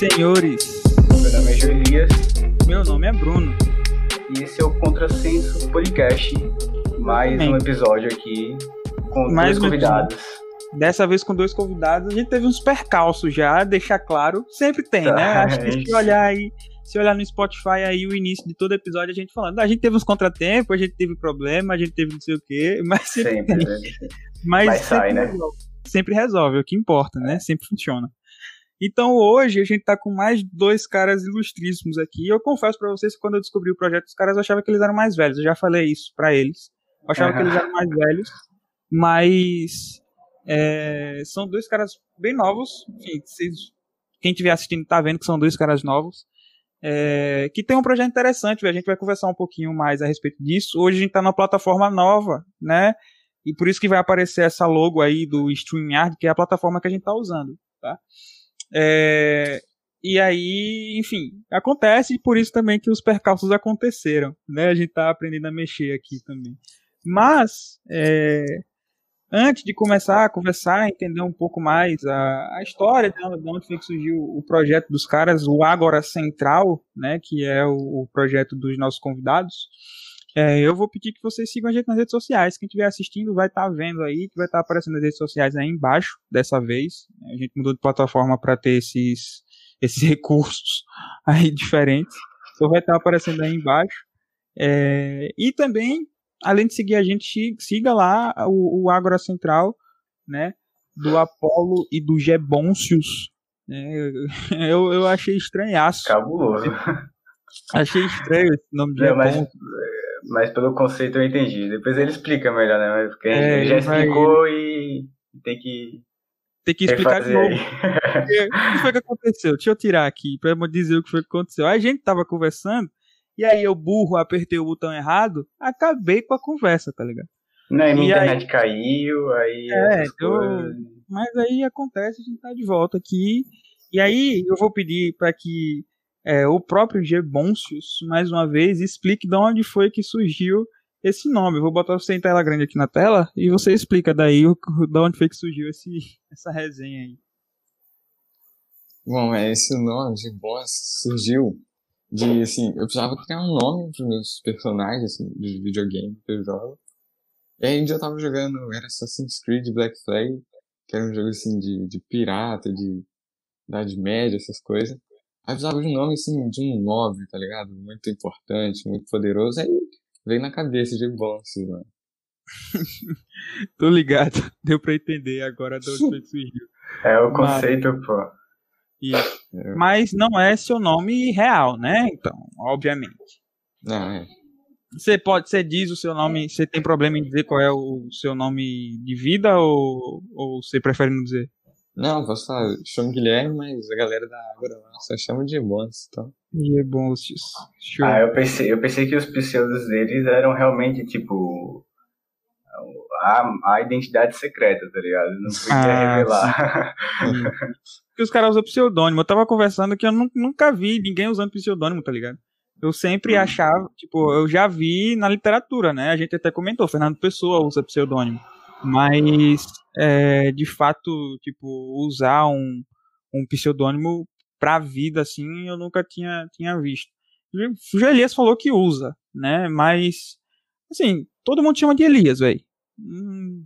senhores. Meu nome é Joelias. Meu nome é Bruno. E esse é o Contrassenso Podcast. Mais Bem, um episódio aqui com mais dois convidados. Dessa vez com dois convidados. A gente teve uns percalços já, deixar claro. Sempre tem, tá, né? Acho que se olhar aí, se olhar no Spotify aí o início de todo episódio, a gente falando. A gente teve uns contratempos, a gente teve problema, a gente teve não sei o quê, mas sempre. sempre né? Mas Vai sair, né? sempre resolve, é o que importa, né? Sempre funciona. Então hoje a gente tá com mais dois caras ilustríssimos aqui. Eu confesso para vocês que quando eu descobri o projeto dos caras, eu achava que eles eram mais velhos. Eu já falei isso para eles. Eu achava que eles eram mais velhos. Mas é, são dois caras bem novos. Enfim, vocês, quem estiver assistindo tá vendo que são dois caras novos. É, que tem um projeto interessante, a gente vai conversar um pouquinho mais a respeito disso. Hoje a gente está numa plataforma nova, né? E por isso que vai aparecer essa logo aí do StreamYard, que é a plataforma que a gente está usando, tá? É, e aí, enfim, acontece e por isso também que os percalços aconteceram, né? A gente tá aprendendo a mexer aqui também. Mas, é, antes de começar a conversar, entender um pouco mais a, a história de onde foi que surgiu o projeto dos caras, o Agora Central, né? Que é o, o projeto dos nossos convidados. É, eu vou pedir que vocês sigam a gente nas redes sociais. Quem estiver assistindo vai estar tá vendo aí, que vai estar tá aparecendo nas redes sociais aí embaixo, dessa vez. A gente mudou de plataforma para ter esses, esses recursos aí diferentes. Então vai estar tá aparecendo aí embaixo. É, e também, além de seguir a gente, siga lá o, o Agora Central, né? Do Apolo e do Gebôncios. É, eu, eu achei estranhaço. Cabuloso. Achei estranho esse nome de Não, mas, mas pelo conceito eu entendi. Depois ele explica melhor, né? Porque é, ele já explicou vai... e tem que. Tem que explicar de novo. o que foi que aconteceu? Deixa eu tirar aqui pra dizer o que foi que aconteceu. A gente tava conversando, e aí eu burro, apertei o botão errado, acabei com a conversa, tá ligado? Não, e minha internet aí... caiu, aí. É, eu... mas aí acontece, a gente tá de volta aqui. E aí eu vou pedir para que é, o próprio Gebôncios, mais uma vez, explique de onde foi que surgiu esse nome. Vou botar você em tela grande aqui na tela e você explica daí o, de onde foi que surgiu esse, essa resenha aí. Bom, é, esse nome, Gebôncios, surgiu de, assim, eu precisava criar um nome para meus personagens, assim, de videogame que eu jogo. E aí eu tava jogando, era Assassin's Creed Black Flag, que era um jogo, assim, de, de pirata, de Idade Média, essas coisas. Aí precisava de um nome, assim, de um móvel, tá ligado? Muito importante, muito poderoso. Aí veio na cabeça de Bonsis, mano. Tô ligado, deu pra entender agora de onde surgiu. É o conceito, Mas... pô. Isso. É. Mas não é seu nome real, né? Então, obviamente. Não, é. Você pode, você diz o seu nome, você tem problema em dizer qual é o seu nome de vida ou, ou você prefere não dizer? Não, posso falar, chamo Guilherme, mas a galera da Ágora lá só chama de Ebonsis, então. Ebonsis. Show. Ah, eu pensei, eu pensei que os pseudos deles eram realmente, tipo, a, a identidade secreta, tá ligado? Não podia ah, revelar. Porque os caras usam pseudônimo. Eu tava conversando que eu nunca vi ninguém usando pseudônimo, tá ligado? Eu sempre hum. achava, tipo, eu já vi na literatura, né? A gente até comentou, Fernando Pessoa usa pseudônimo. Mas, é, de fato, tipo, usar um, um pseudônimo pra vida, assim, eu nunca tinha, tinha visto. O Elias falou que usa, né? Mas, assim, todo mundo chama de Elias, velho. Hum,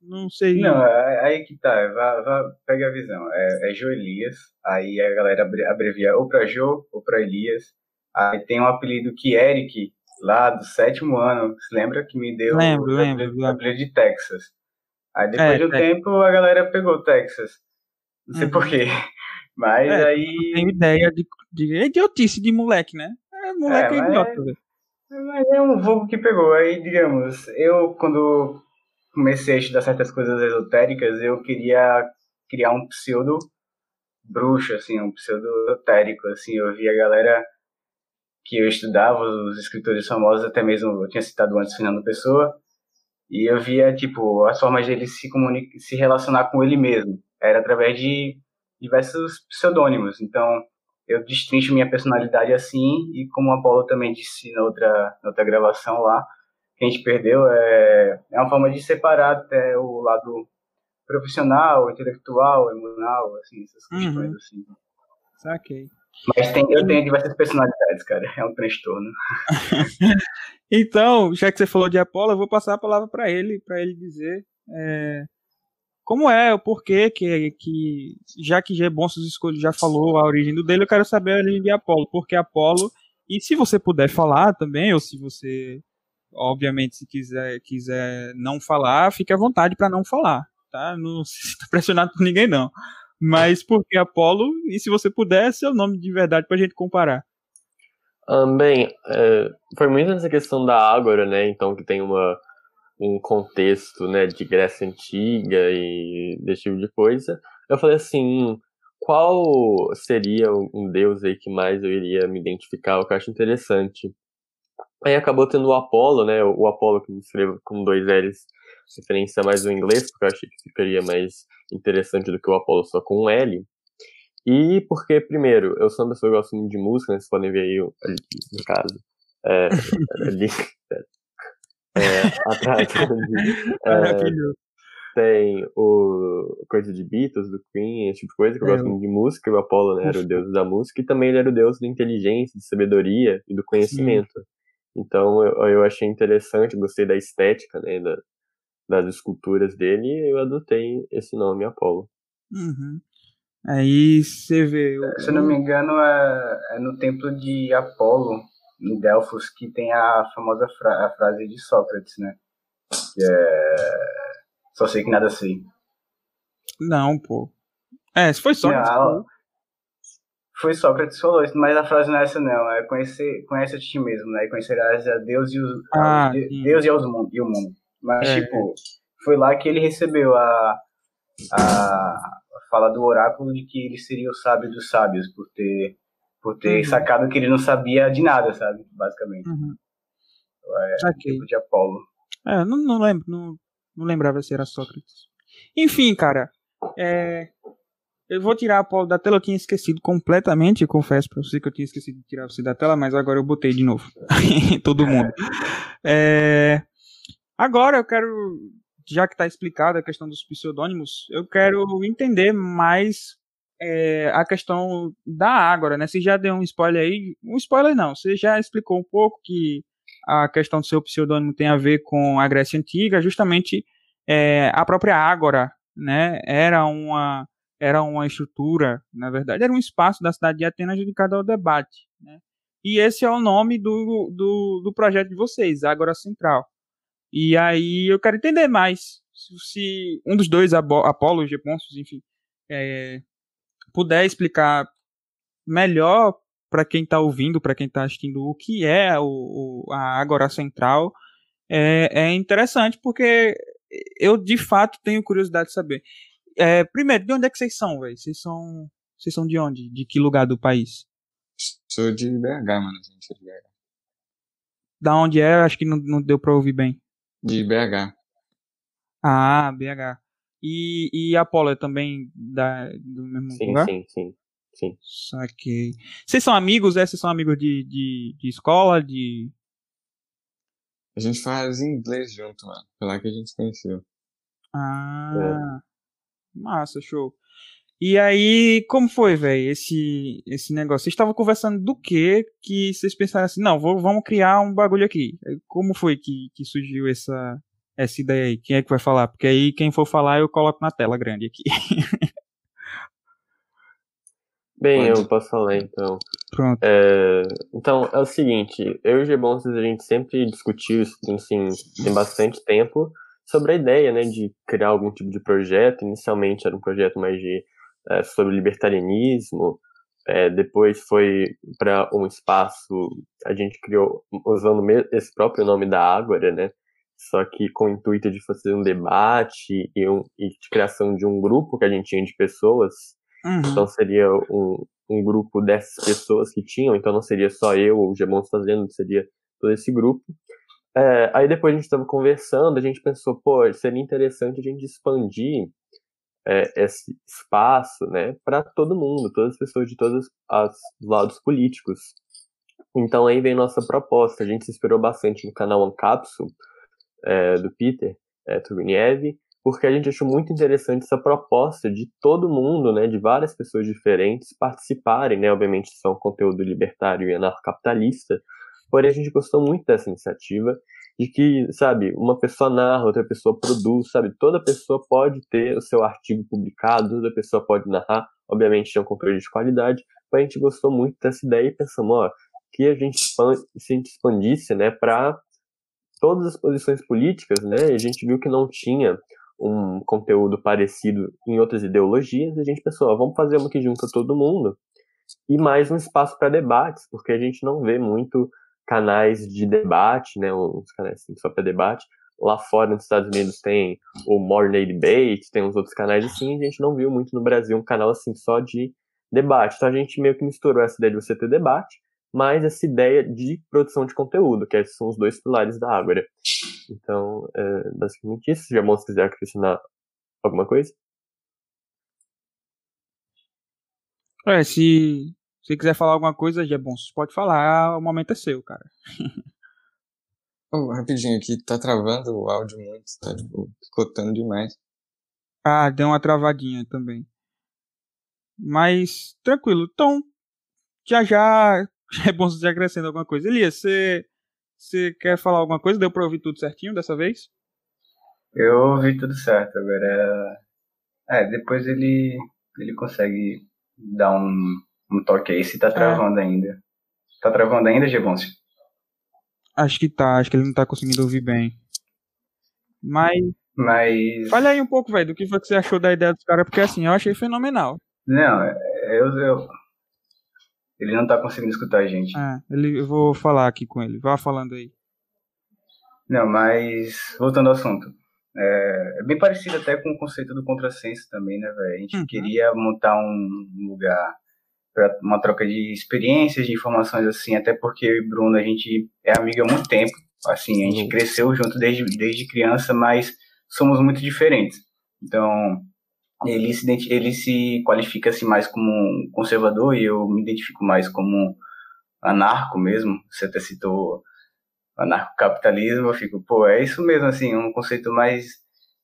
não sei. Não, é, aí que tá, vá, vá, pega a visão. É, é Joelias, aí a galera abrevia ou pra Jo ou pra Elias. Aí tem um apelido que Eric, lá do sétimo ano, você lembra que me deu lembro, o lembro, apelido de Texas. Aí depois é, de um é. tempo a galera pegou Texas. Não sei uhum. porquê. Mas é, aí. Tem ideia de, de idiotice de moleque, né? É, moleque é, é idiota. Mas é um vulgo que pegou. Aí, digamos, eu quando comecei a estudar certas coisas esotéricas, eu queria criar um pseudo bruxo, assim, um pseudo esotérico, assim, eu via a galera que eu estudava, os escritores famosos, até mesmo, eu tinha citado antes Fernando Pessoa, e eu via, tipo, as formas dele se comunicar, se relacionar com ele mesmo. Era através de diversos pseudônimos. Então, eu destrincho minha personalidade assim, e como a Paula também disse na outra, na outra gravação lá, que a gente perdeu, é, é uma forma de separar até o lado profissional, intelectual, emocional, assim, essas questões, uhum. assim. Saquei. Mas tem, eu tenho diversas personalidades, cara. É um transtorno. então, já que você falou de Apolo, eu vou passar a palavra para ele, para ele dizer é, como é, o porquê que, que já que G. Bonsos Escolho já falou a origem do dele, eu quero saber a origem de Apolo, porque Apolo, e se você puder falar também, ou se você, obviamente, se quiser, quiser não falar, fique à vontade para não falar, tá? Não se pressionado por ninguém, não. Mas por que Apolo? E se você puder, seu nome de verdade pra gente comparar. Um, bem, é, foi muito nessa questão da Ágora, né? Então, que tem uma, um contexto né, de Grécia Antiga e desse tipo de coisa. Eu falei assim, qual seria um deus aí que mais eu iria me identificar, o que eu acho interessante. Aí acabou tendo o Apolo, né? O Apolo que me escrevo com dois L's, referência mais do inglês, porque eu achei que ficaria mais interessante do que o Apollo só com um L. E porque, primeiro, eu sou uma pessoa que gosta muito de música, né? Vocês podem ver aí ali, no caso. É, ali, é, atrás. É, tem o coisa de Beatles, do Queen, esse tipo de coisa, que eu gosto é, muito de música. O Apollo né, era o deus da música, e também ele era o deus da inteligência, de sabedoria e do conhecimento. Sim. Então eu, eu achei interessante, gostei da estética, né, da, das esculturas dele, eu adotei esse nome, Apolo. Uhum. Aí você vê. O... Se eu não me engano, é, é, no templo de Apolo, em Delfos, que tem a famosa fra a frase de Sócrates, né? Que é. Só sei que nada sei. Não, pô. É, se foi Sócrates. Não, foi Sócrates que falou isso, mas a frase não é essa, não. É conhecer, conhece a ti mesmo, né? E conhecerás a Deus e, os, ah, Deus e, os, e o mundo. Mas, é. tipo, foi lá que ele recebeu a, a fala do oráculo de que ele seria o sábio dos sábios, por ter, por ter uhum. sacado que ele não sabia de nada, sabe? Basicamente. Uhum. É, okay. tipo de Apolo. É, não, não lembro, não, não lembrava se era Sócrates. Enfim, cara, é, eu vou tirar a Apolo da tela, eu tinha esquecido completamente, eu confesso pra você que eu tinha esquecido de tirar você da tela, mas agora eu botei de novo. Todo mundo. É, Agora eu quero, já que está explicada a questão dos pseudônimos, eu quero entender mais é, a questão da Ágora, né? Você já deu um spoiler aí, um spoiler não, você já explicou um pouco que a questão do seu pseudônimo tem a ver com a Grécia Antiga, justamente é, a própria Ágora, né? Era uma era uma estrutura, na verdade, era um espaço da cidade de Atenas dedicado ao debate, né? E esse é o nome do, do, do projeto de vocês, Ágora Central. E aí eu quero entender mais se um dos dois, Apolo, Geponsos, enfim, é, puder explicar melhor para quem está ouvindo, para quem está assistindo, o que é o, o, a Agora Central, é, é, interessante porque eu de fato tenho curiosidade de saber. É, primeiro, de onde é que vocês são, velho? Vocês são, vocês são de onde? De que lugar do país? Sou de BH, mano. Gente, de BH. Da onde é? Acho que não, não deu para ouvir bem. De BH. Ah, BH. E, e Apolo é também da, do mesmo sim, lugar? Sim, sim, sim. Saquei. Vocês são amigos, é? Vocês são amigos de, de, de escola, de... A gente faz inglês junto, mano. Foi lá que a gente se conheceu. Ah, é. massa, show. E aí, como foi, velho, esse, esse negócio? Vocês estavam conversando do que que vocês pensaram assim, não, vou, vamos criar um bagulho aqui. Como foi que, que surgiu essa, essa ideia aí? Quem é que vai falar? Porque aí quem for falar eu coloco na tela grande aqui. Bem, Pode. eu posso falar então. Pronto. É, então, é o seguinte, eu e o Gebonces a gente sempre discutiu isso, assim, tem bastante tempo, sobre a ideia, né, de criar algum tipo de projeto. Inicialmente era um projeto mais de é, sobre libertarianismo. É, depois foi para um espaço, a gente criou, usando esse próprio nome da Ágora, né? Só que com o intuito de fazer um debate e, um, e de criação de um grupo que a gente tinha de pessoas. Uhum. Então seria um, um grupo dessas pessoas que tinham, então não seria só eu ou o Gemons fazendo, seria todo esse grupo. É, aí depois a gente estava conversando, a gente pensou, pô, seria interessante a gente expandir é, esse espaço né, para todo mundo, todas as pessoas de todos os lados políticos. Então aí vem nossa proposta. A gente se inspirou bastante no canal Ancapsul, é, do Peter é, porque a gente achou muito interessante essa proposta de todo mundo, né, de várias pessoas diferentes participarem, né, obviamente são conteúdo libertário e anarcocapitalista, porém a gente gostou muito dessa iniciativa de que, sabe, uma pessoa narra, outra pessoa produz, sabe, toda pessoa pode ter o seu artigo publicado, toda pessoa pode narrar, obviamente é um conteúdo de qualidade, mas a gente gostou muito dessa ideia e pensamos, ó, que a gente se a gente expandisse, né, para todas as posições políticas, né, a gente viu que não tinha um conteúdo parecido em outras ideologias, e a gente pensou, ó, vamos fazer uma que junta todo mundo, e mais um espaço para debates, porque a gente não vê muito canais de debate, né, uns canais assim, só para debate. Lá fora, nos Estados Unidos, tem o Morning Debate, tem uns outros canais assim, a gente não viu muito no Brasil um canal assim só de debate. Então a gente meio que misturou essa ideia de você ter debate, mais essa ideia de produção de conteúdo, que são os dois pilares da Ágora. Então, é basicamente isso. Já se quiser acrescentar alguma coisa. É, se se quiser falar alguma coisa, já é bom, você pode falar, o momento é seu, cara. oh, rapidinho aqui, tá travando o áudio muito, tá tipo, picotando demais. Ah, deu uma travadinha também. Mas, tranquilo. Então, já já é bom você acrescentar alguma coisa. Elias, você, você quer falar alguma coisa? Deu pra ouvir tudo certinho dessa vez? Eu ouvi tudo certo, agora. É, depois ele, ele consegue dar um, um toque aí se tá é. travando é. ainda. Tá travando ainda, Geboncio? Acho que tá, acho que ele não tá conseguindo ouvir bem. Mas. Mas. Fale aí um pouco, velho, do que foi que você achou da ideia dos caras, porque assim, eu achei fenomenal. Não, eu, eu. Ele não tá conseguindo escutar a gente. É, ele, eu vou falar aqui com ele. Vá falando aí. Não, mas. Voltando ao assunto. É, é bem parecido até com o conceito do contrassenso também, né, velho? A gente uhum. queria montar um lugar para uma troca de experiências, de informações assim, até porque eu e Bruno a gente é amigo há muito tempo, assim, a gente uhum. cresceu junto desde, desde criança, mas somos muito diferentes. Então, ele se, ele se qualifica assim mais como um conservador e eu me identifico mais como anarco mesmo. Você até citou anarcocapitalismo, eu fico, pô, é isso mesmo assim, um conceito mais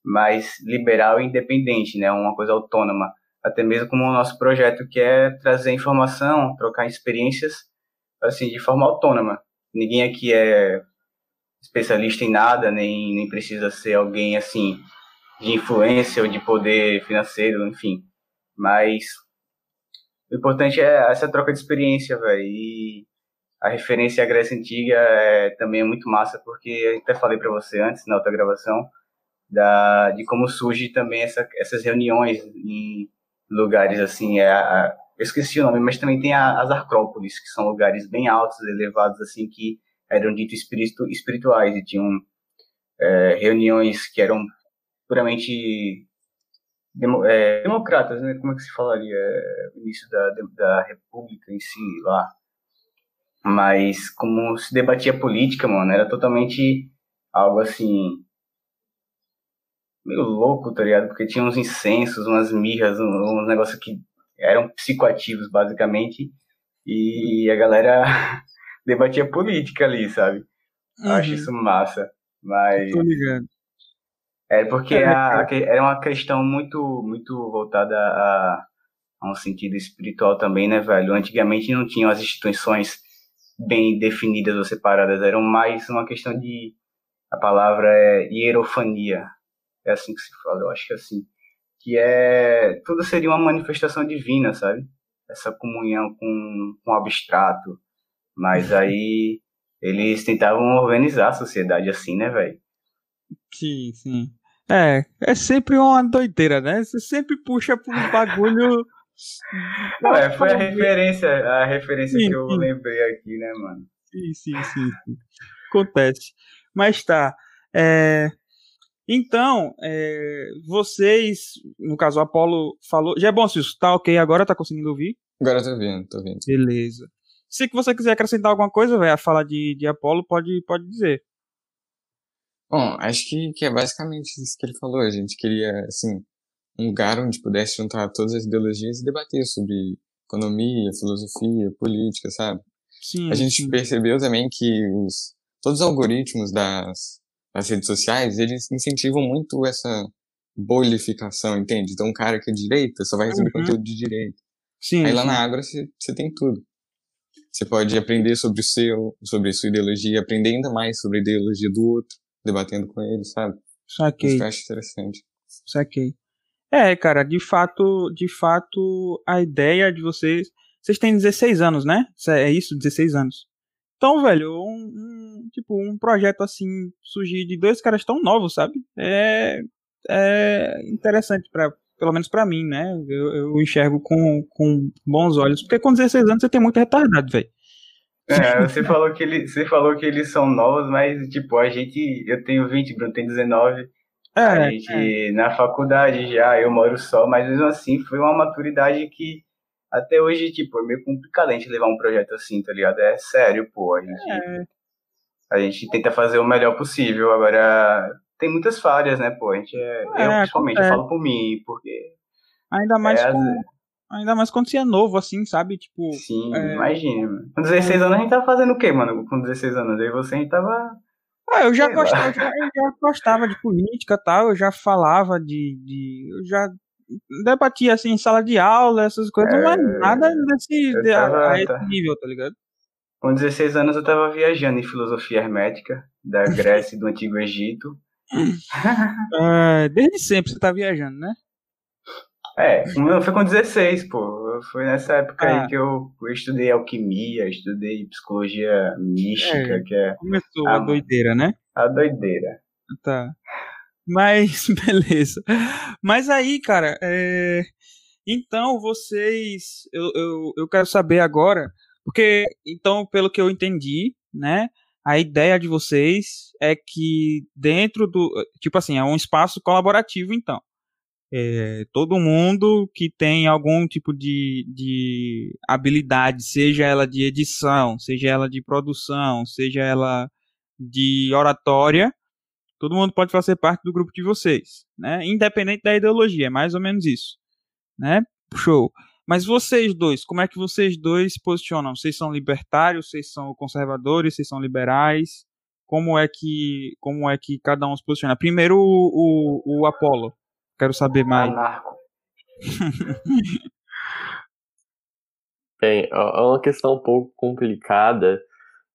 mais liberal e independente, né, uma coisa autônoma até mesmo como o nosso projeto, que é trazer informação, trocar experiências, assim, de forma autônoma. Ninguém aqui é especialista em nada, nem, nem precisa ser alguém, assim, de influência ou de poder financeiro, enfim. Mas o importante é essa troca de experiência, velho. E a referência à Grécia Antiga é, também é muito massa, porque eu até falei para você antes, na outra gravação, da, de como surge também essa, essas reuniões em lugares assim, é a, eu esqueci o nome, mas também tem a, as Acrópolis, que são lugares bem altos, elevados, assim, que eram ditos espiritu, espirituais e tinham é, reuniões que eram puramente demo, é, democratas, né? Como é que se falaria? É, o início da, da república em si, lá. Mas como se debatia política, mano, era totalmente algo assim meio louco, tá ligado? Porque tinha uns incensos, umas mirras, uns negócios que eram psicoativos, basicamente, e a galera debatia política ali, sabe? Uhum. Acho isso massa, mas... Tô ligado. É porque é, a, a, era uma questão muito, muito voltada a, a um sentido espiritual também, né, velho? Antigamente não tinham as instituições bem definidas ou separadas, eram mais uma questão de... A palavra é hierofania, é assim que se fala, eu acho que é assim. Que é. Tudo seria uma manifestação divina, sabe? Essa comunhão com, com o abstrato. Mas uhum. aí eles tentavam organizar a sociedade assim, né, velho? Sim, sim. É, é sempre uma doideira, né? Você sempre puxa por um bagulho. é, foi a referência, a referência sim, que eu sim. lembrei aqui, né, mano? Sim, sim, sim. sim. Acontece. Mas tá. É, então, é, vocês, no caso, o Apolo falou. Já é bom, Cis, tá ok agora? Tá conseguindo ouvir? Agora eu tô ouvindo, tô ouvindo. Beleza. Se você quiser acrescentar alguma coisa, velho, a fala de, de Apolo, pode, pode dizer. Bom, acho que, que é basicamente isso que ele falou. A gente queria, assim, um lugar onde pudesse juntar todas as ideologias e debater sobre economia, filosofia, política, sabe? Sim. A gente sim. percebeu também que os, todos os algoritmos das, nas redes sociais, eles incentivam muito essa bolificação, entende? Então, um cara que é direita só vai receber Uhum. conteúdo de direita. Sim. Aí lá sim. na Ágora você, tem tudo. Você pode aprender sobre o seu, sobre a sua ideologia, aprender ainda mais sobre a ideologia do outro, debatendo com ele, sabe? Isso Saquei, que eu acho interessante. saquei. É, cara, de fato, de fato, a ideia de vocês. Vocês têm 16 anos, né? É isso, 16 anos. Então, velho, um- tipo, um projeto assim surgir de dois caras tão novos, sabe? É, é interessante para pelo menos pra mim, né? Eu, eu enxergo com, com bons olhos, porque com 16 anos você tem muito retardado, velho. É, você falou que ele, você falou que eles são novos, mas tipo, a gente, eu tenho 20, Bruno tem 19. a É, gente na faculdade já, eu moro só, mas mesmo assim foi uma maturidade que até hoje, tipo, é meio complicado a gente levar um projeto assim, tá ligado? É sério, pô, a gente, é, a gente tenta fazer o melhor possível, agora tem muitas falhas, né, pô, a gente é, eu É, principalmente, eu acontece. falo por mim, porque, ainda mais É, com, ainda mais quando você é novo, assim, sabe? Tipo, sim, é. imagina, mano. com 16 anos a gente tava fazendo o quê, mano, com 16 anos, eu e você, a gente tava, Ah, eu já gostava, eu já, eu já gostava de política e tal, eu já falava de, de. Eu já debatia assim em sala de aula, essas coisas, mas nada desse eu de- a- tava- a esse tá. nível, tá ligado? Com 16 anos eu tava viajando em filosofia hermética, da Grécia e do Antigo Egito, É, desde sempre você tá viajando, né? É, foi com 16, pô. Foi nessa época Ah. aí que eu, eu estudei alquimia, estudei psicologia mística, É. que é Começou a mano. doideira, né? a doideira. Tá. Mas, beleza. Mas aí, cara, é... então vocês. Eu, eu, eu quero saber agora. Porque, então, pelo que eu entendi, né? A ideia de vocês é que dentro do. Tipo assim, é um espaço colaborativo, então. É, todo mundo que tem algum tipo de, de habilidade, seja ela de edição, seja ela de produção, seja ela de oratória, todo mundo pode fazer parte do grupo de vocês, né? Independente da ideologia, é mais ou menos isso, né? Show. Mas vocês dois, como é que vocês dois se posicionam? Vocês são libertários, vocês são conservadores, vocês são liberais? Como é que, como é que cada um se posiciona? Primeiro o, o, o Apolo. Quero saber mais. Anarco. Bem, é uma questão um pouco complicada,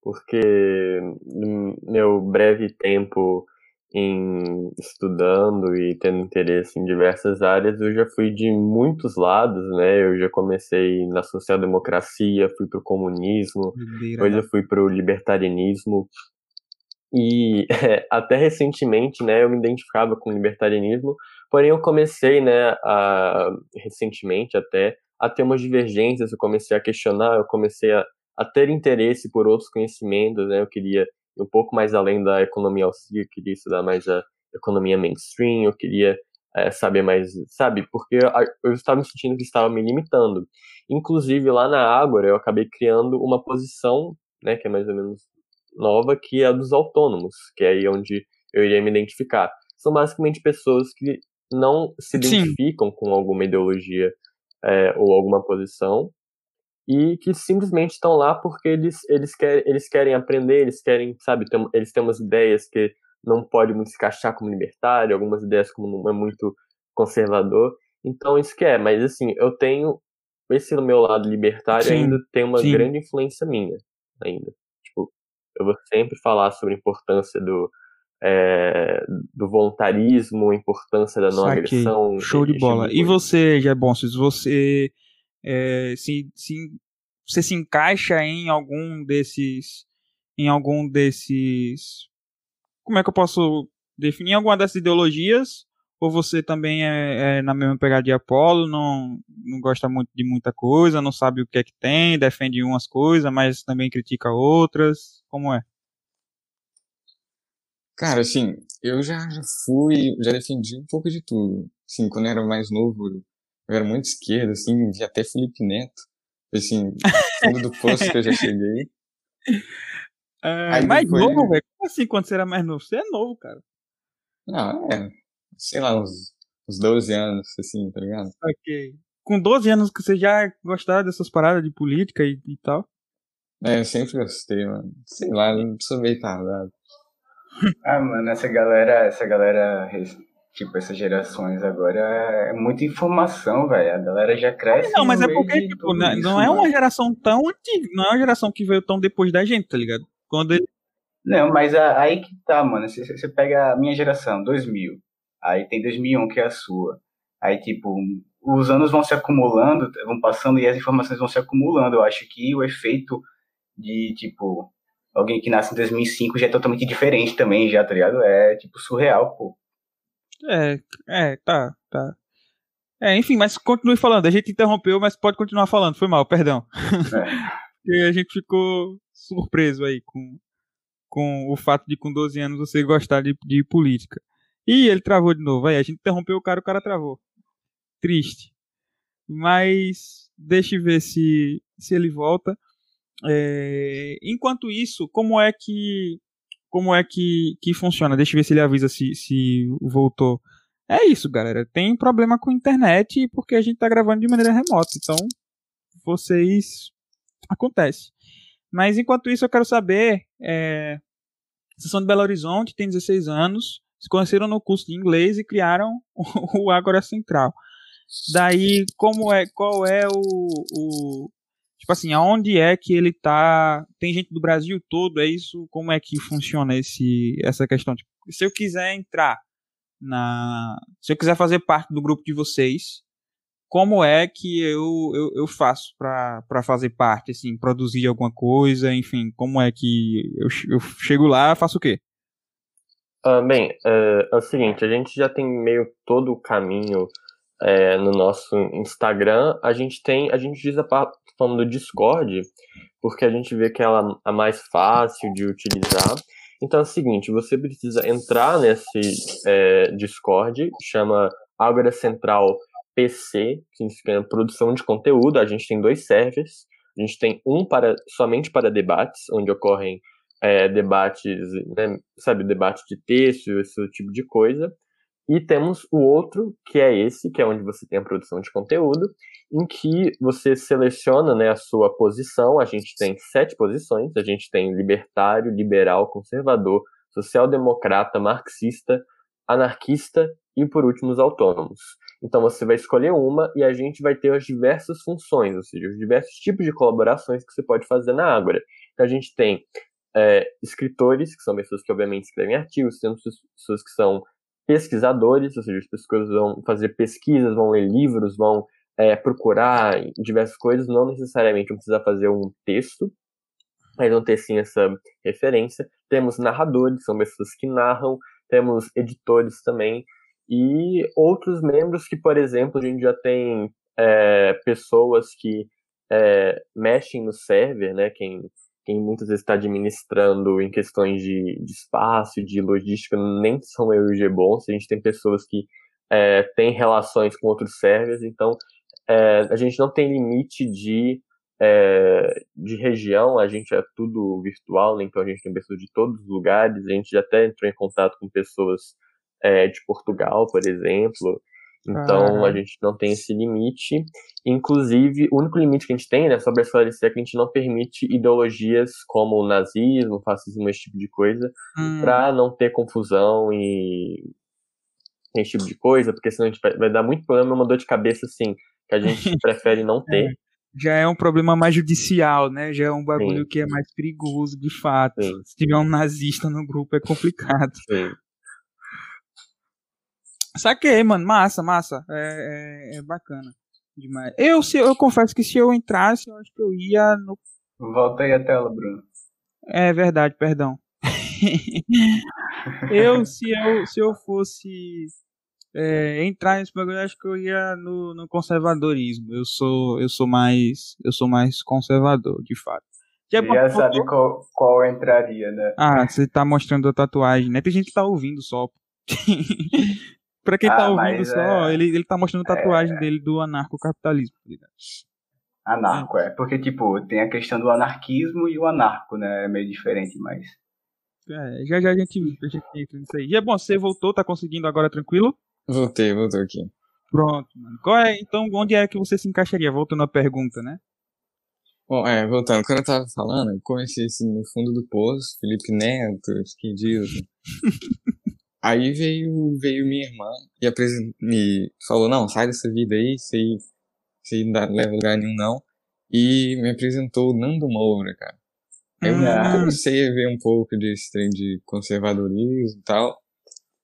porque no meu breve tempo em estudando e tendo interesse em diversas áreas, eu já fui de muitos lados, né? Eu já comecei na social-democracia, fui para o comunismo, depois eu fui para o libertarianismo. E até recentemente, né, eu me identificava com o libertarianismo, porém eu comecei, né, a, recentemente até a ter umas divergências, eu comecei a questionar, eu comecei a, a ter interesse por outros conhecimentos, né, eu queria um pouco mais além da economia auxílio, eu queria estudar mais a economia mainstream, eu queria é, saber mais, sabe, porque eu, estava me sentindo que estava me limitando. Inclusive lá na Ágora eu acabei criando uma posição, né, que é mais ou menos nova, que é a dos autônomos, que é aí onde eu iria me identificar. São basicamente pessoas que não se Sim. identificam com alguma ideologia é, ou alguma posição e que simplesmente estão lá porque eles, eles, querem, eles querem aprender, eles querem, sabe, eles têm umas ideias que não pode muito se encaixar como libertário, algumas ideias como não é muito conservador. Então isso que é, mas assim, eu tenho esse no meu lado libertário Sim, ainda tem uma sim. grande influência minha ainda. Tipo, eu vou sempre falar sobre a importância do é, do voluntarismo, a importância da não Saquei. agressão. Show de tipo bola. E coisa. você, Jebonsis, você é, se, se, você se encaixa em algum desses. Em algum desses. Como é que eu posso definir? Alguma dessas ideologias? Ou você também é, é na mesma pegada de Apolo, não, não gosta muito de muita coisa, não sabe o que é que tem, defende umas coisas, mas também critica outras? Como é? Cara, assim, eu já, fui, já defendi um pouco de tudo. Assim, quando eu era mais novo, eu, era muito esquerdo, assim, vi até Felipe Neto. Assim, fundo do poço que eu já cheguei. É, Aí mais depois- novo, velho? Como assim quando você era mais novo? Você é novo, cara. Não, é, sei lá, uns, uns 12 anos, assim, tá ligado? Ok. Com 12 anos que você já gostava dessas paradas de política e, e tal. É, eu sempre gostei, mano. Sei lá, não sou meio tardado. Ah, mano, essa galera, essa galera res- Tipo, essas gerações agora é muita informação, velho. A galera já cresce. Não, mas é porque, tipo, não, isso, não é uma geração tão antiga, não é uma geração que veio tão depois da gente, tá ligado? Quando ele. Não, mas a- aí que tá, mano. Você, você pega a minha geração, 2000. Aí tem 2001, que é a sua. Aí, tipo, os anos vão se acumulando, vão passando e as informações vão se acumulando. Eu acho que o efeito de, tipo, alguém que nasce em 2005 já é totalmente diferente também, já, tá ligado? É, tipo, surreal, pô. É, é, tá, tá. É, enfim, mas continue falando. A gente interrompeu, mas pode continuar falando. Foi mal, perdão. É. A gente ficou surpreso aí com, com o fato de com 12 anos você gostar de, de política. E ele travou de novo. Aí a gente interrompeu o cara, o cara travou. Triste. Mas deixa eu ver se, se ele volta. É, enquanto isso, como é que como é que, que funciona? Deixa eu ver se ele avisa se, se voltou. É isso, galera. Tem problema com a internet porque a gente tá gravando de maneira remota. Então, vocês. Acontece. Mas enquanto isso, eu quero saber. É... Vocês são de Belo Horizonte, tem 16 anos, se conheceram no curso de inglês e criaram o Agora Central. Daí, como é, qual é o, o tipo assim, aonde é que ele tá? Tem gente do Brasil todo, é isso? Como é que funciona esse essa questão? Tipo, se eu quiser entrar na, se eu quiser fazer parte do grupo de vocês, como é que eu, eu, eu faço para fazer parte, assim, produzir alguma coisa, enfim, como é que eu, eu chego lá, faço o quê? Ah, bem, é, é o seguinte, a gente já tem meio todo o caminho é, no nosso Instagram. A gente tem, a gente diz a plataforma do Discord, porque a gente vê que ela é mais fácil de utilizar. Então é o seguinte, você precisa entrar nesse é, Discord, chama Ágora Central PC, que significa produção de conteúdo. A gente tem dois servers. A gente tem um para somente para debates, onde ocorrem é, debates, né, sabe, debate de texto, esse tipo de coisa. E temos o outro, que é esse, que é onde você tem a produção de conteúdo, em que você seleciona né, a sua posição. A gente tem sete posições. A gente tem libertário, liberal, conservador, social-democrata, marxista, anarquista e, por último, os autônomos. Então você vai escolher uma e a gente vai ter as diversas funções, ou seja, os diversos tipos de colaborações que você pode fazer na Ágora. Então a gente tem é, escritores, que são pessoas que obviamente escrevem artigos, temos pessoas que são pesquisadores, ou seja, as pessoas vão fazer pesquisas, vão ler livros, vão é, procurar diversas coisas, não necessariamente vão precisar fazer um texto, mas vão ter sim essa referência. Temos narradores, são pessoas que narram, temos editores também, e outros membros que, por exemplo, a gente já tem é, pessoas que é, mexem no server, né? Quem, quem muitas vezes está administrando em questões de, de espaço, de logística, nem são eu e o Gbons, a gente tem pessoas que é, têm relações com outros servers, então é, a gente não tem limite de, é, de região, a gente é tudo virtual, né? então a gente tem pessoas de todos os lugares, a gente já até entrou em contato com pessoas é, de Portugal, por exemplo. Então a gente não tem esse limite. Inclusive, o único limite que a gente tem, né, só para esclarecer, é que a gente não permite ideologias como o nazismo, fascismo, esse tipo de coisa, Hum, para não ter confusão e esse tipo de coisa, porque senão a gente vai, dar muito problema, uma dor de cabeça assim, que a gente prefere não ter. já é um problema mais judicial, né? Já é um bagulho que é mais perigoso, de fato. Sim. Se tiver um nazista no grupo é complicado. Sim. Saquei, mano. Massa, massa. É, é, é bacana. Demais. Eu, se, eu confesso que se eu entrasse, eu acho que eu ia no. Volta aí a tela, Bruno. É verdade, perdão. eu, se eu, se eu fosse é, entrar nesse bagulho, acho que eu ia no, no conservadorismo. Eu sou, eu sou mais, eu sou mais conservador, de fato. Já, Você já sabe qual, qual entraria, né? Ah, você tá mostrando a tatuagem, né? Tem gente que tá ouvindo só. pra quem tá Ah, ouvindo mas só, é- ele, ele tá mostrando a tatuagem dele do anarcocapitalismo. tá ligado? Anarco, é. Porque, tipo, tem a questão do anarquismo e o anarco, né? É meio diferente, mas. É, já já a gente, a gente entra nisso aí. E é bom, você voltou, tá conseguindo agora tranquilo? Voltei, voltou aqui. Pronto, mano. Qual é, então, onde é que você se encaixaria? Voltando à pergunta, né? Bom, é, voltando, quando eu tava falando, eu comecei assim no fundo do poço, Felipe Neto, Dilson. Aí veio, veio minha irmã e apresen- me falou, não, sai dessa vida aí, isso aí não dá- leva lugar nenhum não. E me apresentou o Nando Moura, cara. Eu Hum. comecei a ver um pouco desse trem de conservadorismo e tal.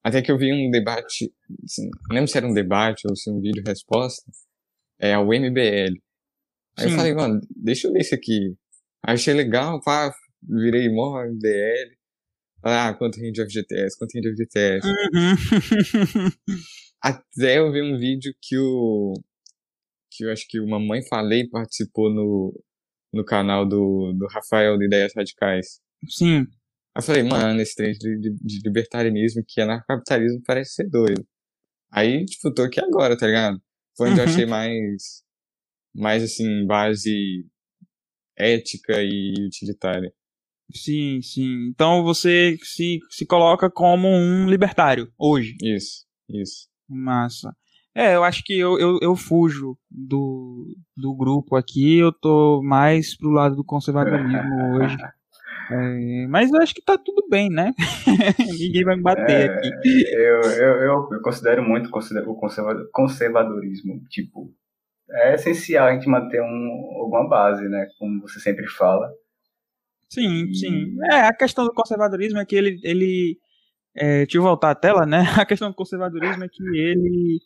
Até que eu vi um debate, assim, não lembro se era um debate ou se um vídeo resposta, é o MBL. Aí Sim. eu falei, mano, deixa eu ver isso aqui. Aí achei legal, pá, virei mó MBL. Ah, quanto rende o FGTS, quanto rende o FGTS. Uhum. Até eu ver um vídeo que o. que eu acho que o Mamãe Falei participou no, no canal do, do Rafael de Ideias Radicais. Sim. Aí eu falei, mano, esse trem de, de, de libertarianismo que anarcapitalismo parece ser doido. Aí, tipo, tô aqui agora, tá ligado? Foi onde eu Uhum. achei mais. mais assim, base ética e utilitária. Sim, sim. Então você se, se coloca como um libertário hoje. Isso, isso. Massa. É, eu acho que eu, eu, eu fujo do, do grupo aqui, eu tô mais pro lado do conservadorismo hoje. É, mas eu acho que tá tudo bem, né? Ninguém vai me bater É, aqui. Eu, eu, eu, eu considero muito o conserva- conservadorismo. Tipo, é essencial a gente manter um, alguma base, né? Como você sempre fala. Sim, sim. É, a questão do conservadorismo é que ele. ele é, deixa eu voltar à tela, né? A questão do conservadorismo é que ele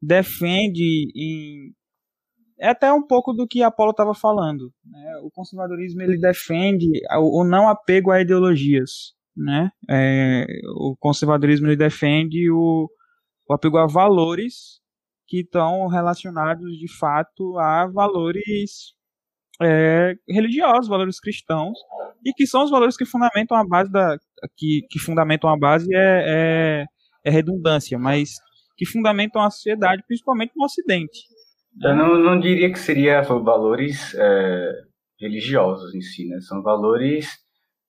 defende em. É até um pouco do que a Apolo estava falando. Né? O conservadorismo ele defende o, o não apego a ideologias. Né? É, o conservadorismo ele defende o, o apego a valores que estão relacionados de fato a valores é, religiosos, valores cristãos, e que são os valores que fundamentam a base da. que, que fundamentam a base é, é, é redundância, mas que fundamentam a sociedade, principalmente no Ocidente. Eu não, não diria que seria valores é, religiosos em si, né? São valores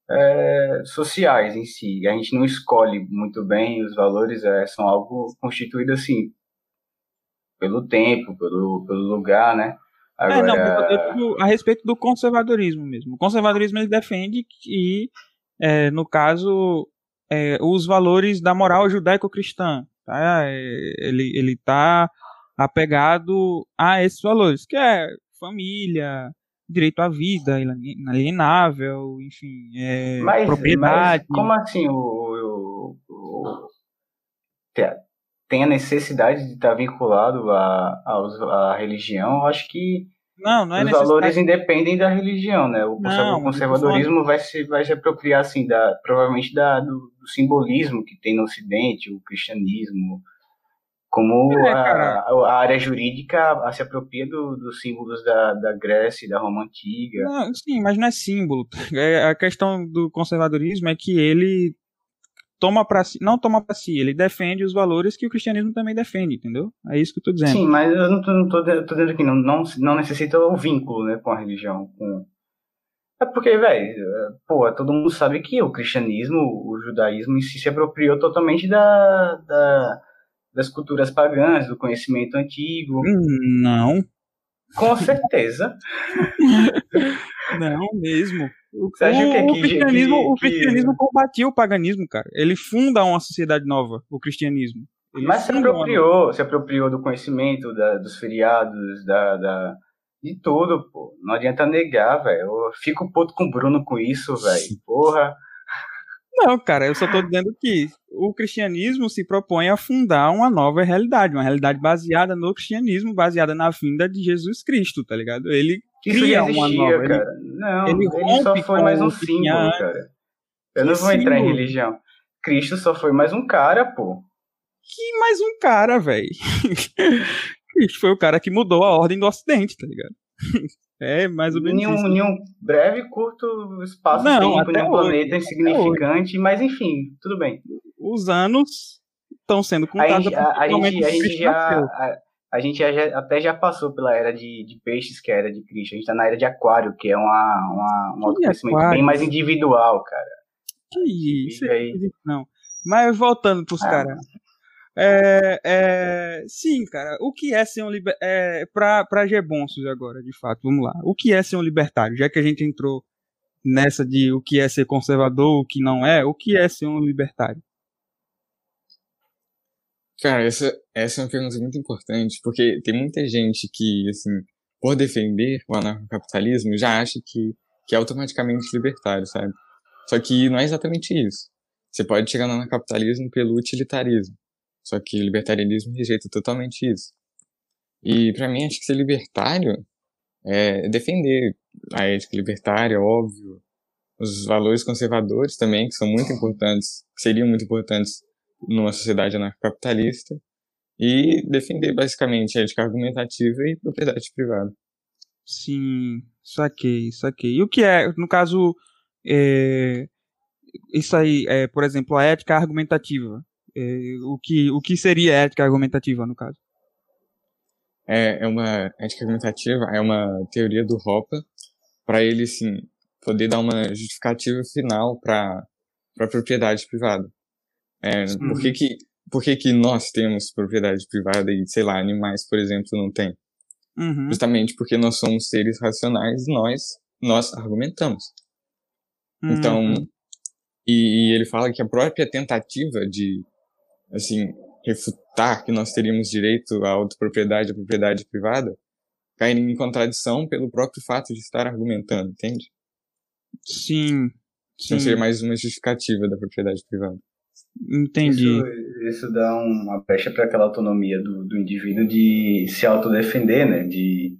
é, sociais em si. A gente não escolhe muito bem os valores, é, são algo constituído assim pelo tempo, pelo, pelo lugar, né? É, Agora, não, eu digo a respeito do conservadorismo mesmo. O conservadorismo ele defende que, é, no caso, é, os valores da moral judaico-cristã, tá? É, ele ele está apegado a esses valores, que é família, direito à vida inalienável, enfim, é, mas, propriedade. mas como assim o, o, o- tem a necessidade de estar vinculado à, aos- à religião? Eu acho que Não, não é os valores independem da religião, né? O Não, conservadorismo vai se, vai se apropriar, assim, da, provavelmente da, do, do simbolismo que tem no Ocidente, o cristianismo, como É, a, a área jurídica a- se apropria do- dos símbolos da, da Grécia e da Roma Antiga. Não, sim, mas não é símbolo. É, a questão do conservadorismo é que ele toma para si, não toma para si, ele defende os valores que o cristianismo também defende, entendeu? É isso que eu tô dizendo. Sim, mas eu não tô, não tô, tô dizendo que não, não, não necessita o vínculo, né, com a religião. Com... É porque, velho, pô, todo mundo sabe que o cristianismo, o judaísmo em si se apropriou totalmente da, da- das culturas pagãs, do conhecimento antigo. Hum, Não, Com certeza. não mesmo. O, Você acha o- que- o que- cristianismo, que- o que- cristianismo combatia o paganismo, cara. Ele funda uma sociedade nova, o cristianismo. Ele Mas se funda uma- apropriou, se apropriou do conhecimento, da- dos feriados, da, da- de tudo, pô. Não adianta negar, velho. Eu fico puto com o Bruno com isso, velho. Porra. Não, cara, eu só tô dizendo que o cristianismo se propõe a fundar uma nova realidade, uma realidade baseada no cristianismo, baseada na vinda de Jesus Cristo, tá ligado? Ele cria uma existia, nova. ele- cara. Não, ele ele, só foi mais um símbolo, cara. Eu não vou entrar em religião. Cristo só foi mais um cara, pô. Que mais um cara, velho. Cristo foi o cara que mudou a ordem do Ocidente, tá ligado? É mais ou menos Em um, em um breve, curto espaço Não, tempo, em um hoje, planeta insignificante, mas enfim, tudo bem. Os anos estão sendo A contados a, a momento gente, a gente já. A, a gente até já passou pela era de, de peixes, que é a era de Cristo. A gente tá na era de aquário, que é uma, uma, um autoconhecimento aquário? bem mais individual, cara. Que isso, aí. não. Mas voltando pros Ah, caras. É, é, sim, cara. O que é ser um liber... é, pra, pra Gebonsos agora, de fato, vamos lá. O que é ser um libertário? Já que a gente entrou nessa de o que é ser conservador, o que não é, o que é ser um libertário? Cara, essa, essa é uma pergunta muito importante, porque tem muita gente que, assim, por defender o anarcocapitalismo, já acha que, que é automaticamente libertário, sabe? Só que não é exatamente isso. Você pode chegar no anarcocapitalismo pelo utilitarismo. Só que o libertarianismo rejeita totalmente isso. E para mim, acho que ser libertário é defender a ética libertária, óbvio, os valores conservadores também, que são muito importantes, que seriam muito importantes numa sociedade anarcocapitalista, e defender basicamente a ética argumentativa e propriedade privada. Sim, saquei, saquei. E o que é, no caso, é, isso aí, é, por exemplo, a ética argumentativa? É, o, que, o que seria ética argumentativa, no caso? É, é uma ética argumentativa, é uma teoria do Hopper, para ele, sim, poder dar uma justificativa final para a propriedade privada. É, por que que, por que que nós temos propriedade privada e, sei lá, animais, por exemplo, não têm? Uhum. Justamente porque nós somos seres racionais, nós, nós argumentamos. Uhum. Então, e, e ele fala que a própria tentativa de, assim, refutar que nós teríamos direito à autopropriedade, à propriedade privada, cai em contradição pelo próprio fato de estar argumentando, entende? Sim. Então sim. seria mais uma justificativa da propriedade privada. Entendi. Isso, isso dá uma brecha para aquela autonomia do, do indivíduo de se autodefender, né? De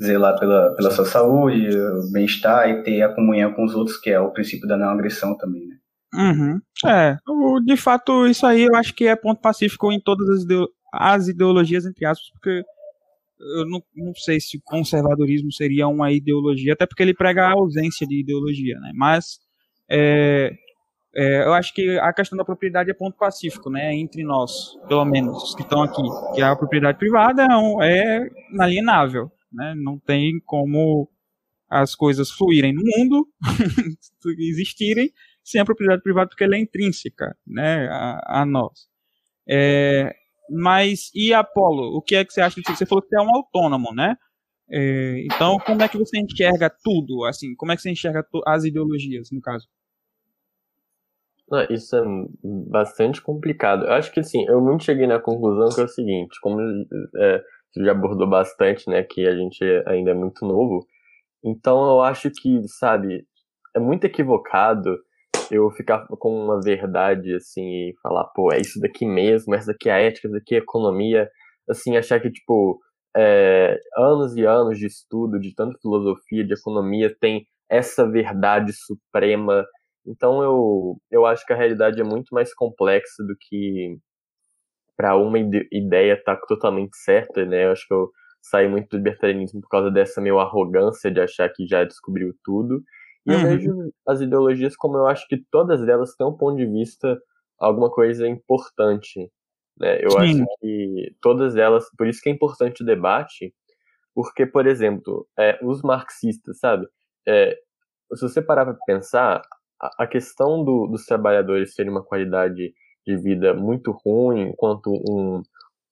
zelar pela, pela sua saúde, bem-estar e ter a comunhão com os outros, que é o princípio da não agressão também, né? Uhum. É, de fato, isso aí eu acho que é ponto pacífico em todas as, ideo- as ideologias, entre aspas, porque eu não, não sei se o conservadorismo seria uma ideologia, até porque ele prega a ausência de ideologia, né? Mas é, é, eu acho que a questão da propriedade é ponto pacífico, né? Entre nós, pelo menos, os que estão aqui. Que a propriedade privada é, é inalienável, né? Não tem como as coisas fluírem no mundo, existirem, sem a propriedade privada, porque ela é intrínseca né, a, a nós. É, mas, e Apolo, o que é que você acha disso? Você falou que você é um autônomo, né? É, então, como é que você enxerga tudo? Assim, como é que você enxerga as ideologias, no caso? Não, isso é bastante complicado. Eu acho que assim, eu muito cheguei na conclusão que é o seguinte, como é, você já abordou bastante, né, que a gente ainda é muito novo, então eu acho que, sabe, é muito equivocado eu ficar com uma verdade, assim, e falar, pô, é isso daqui mesmo, essa daqui é a ética, essa daqui é a economia, assim, achar que, tipo, é, anos e anos de estudo, de tanto filosofia, de economia, tem essa verdade suprema então eu, eu acho que a realidade é muito mais complexa do que para uma ide- ideia estar tá totalmente certa, né? Eu acho que eu saí muito do libertarianismo por causa dessa meu arrogância de achar que já descobriu tudo. E eu Uhum. vejo as ideologias como eu acho que todas elas têm um ponto de vista, alguma coisa importante. Né? Eu Sim. acho que todas elas, por isso que é importante o debate, porque, por exemplo, é, os marxistas, sabe? É, se você parar para pensar, a, a questão do, dos trabalhadores terem uma qualidade de vida muito ruim, enquanto um,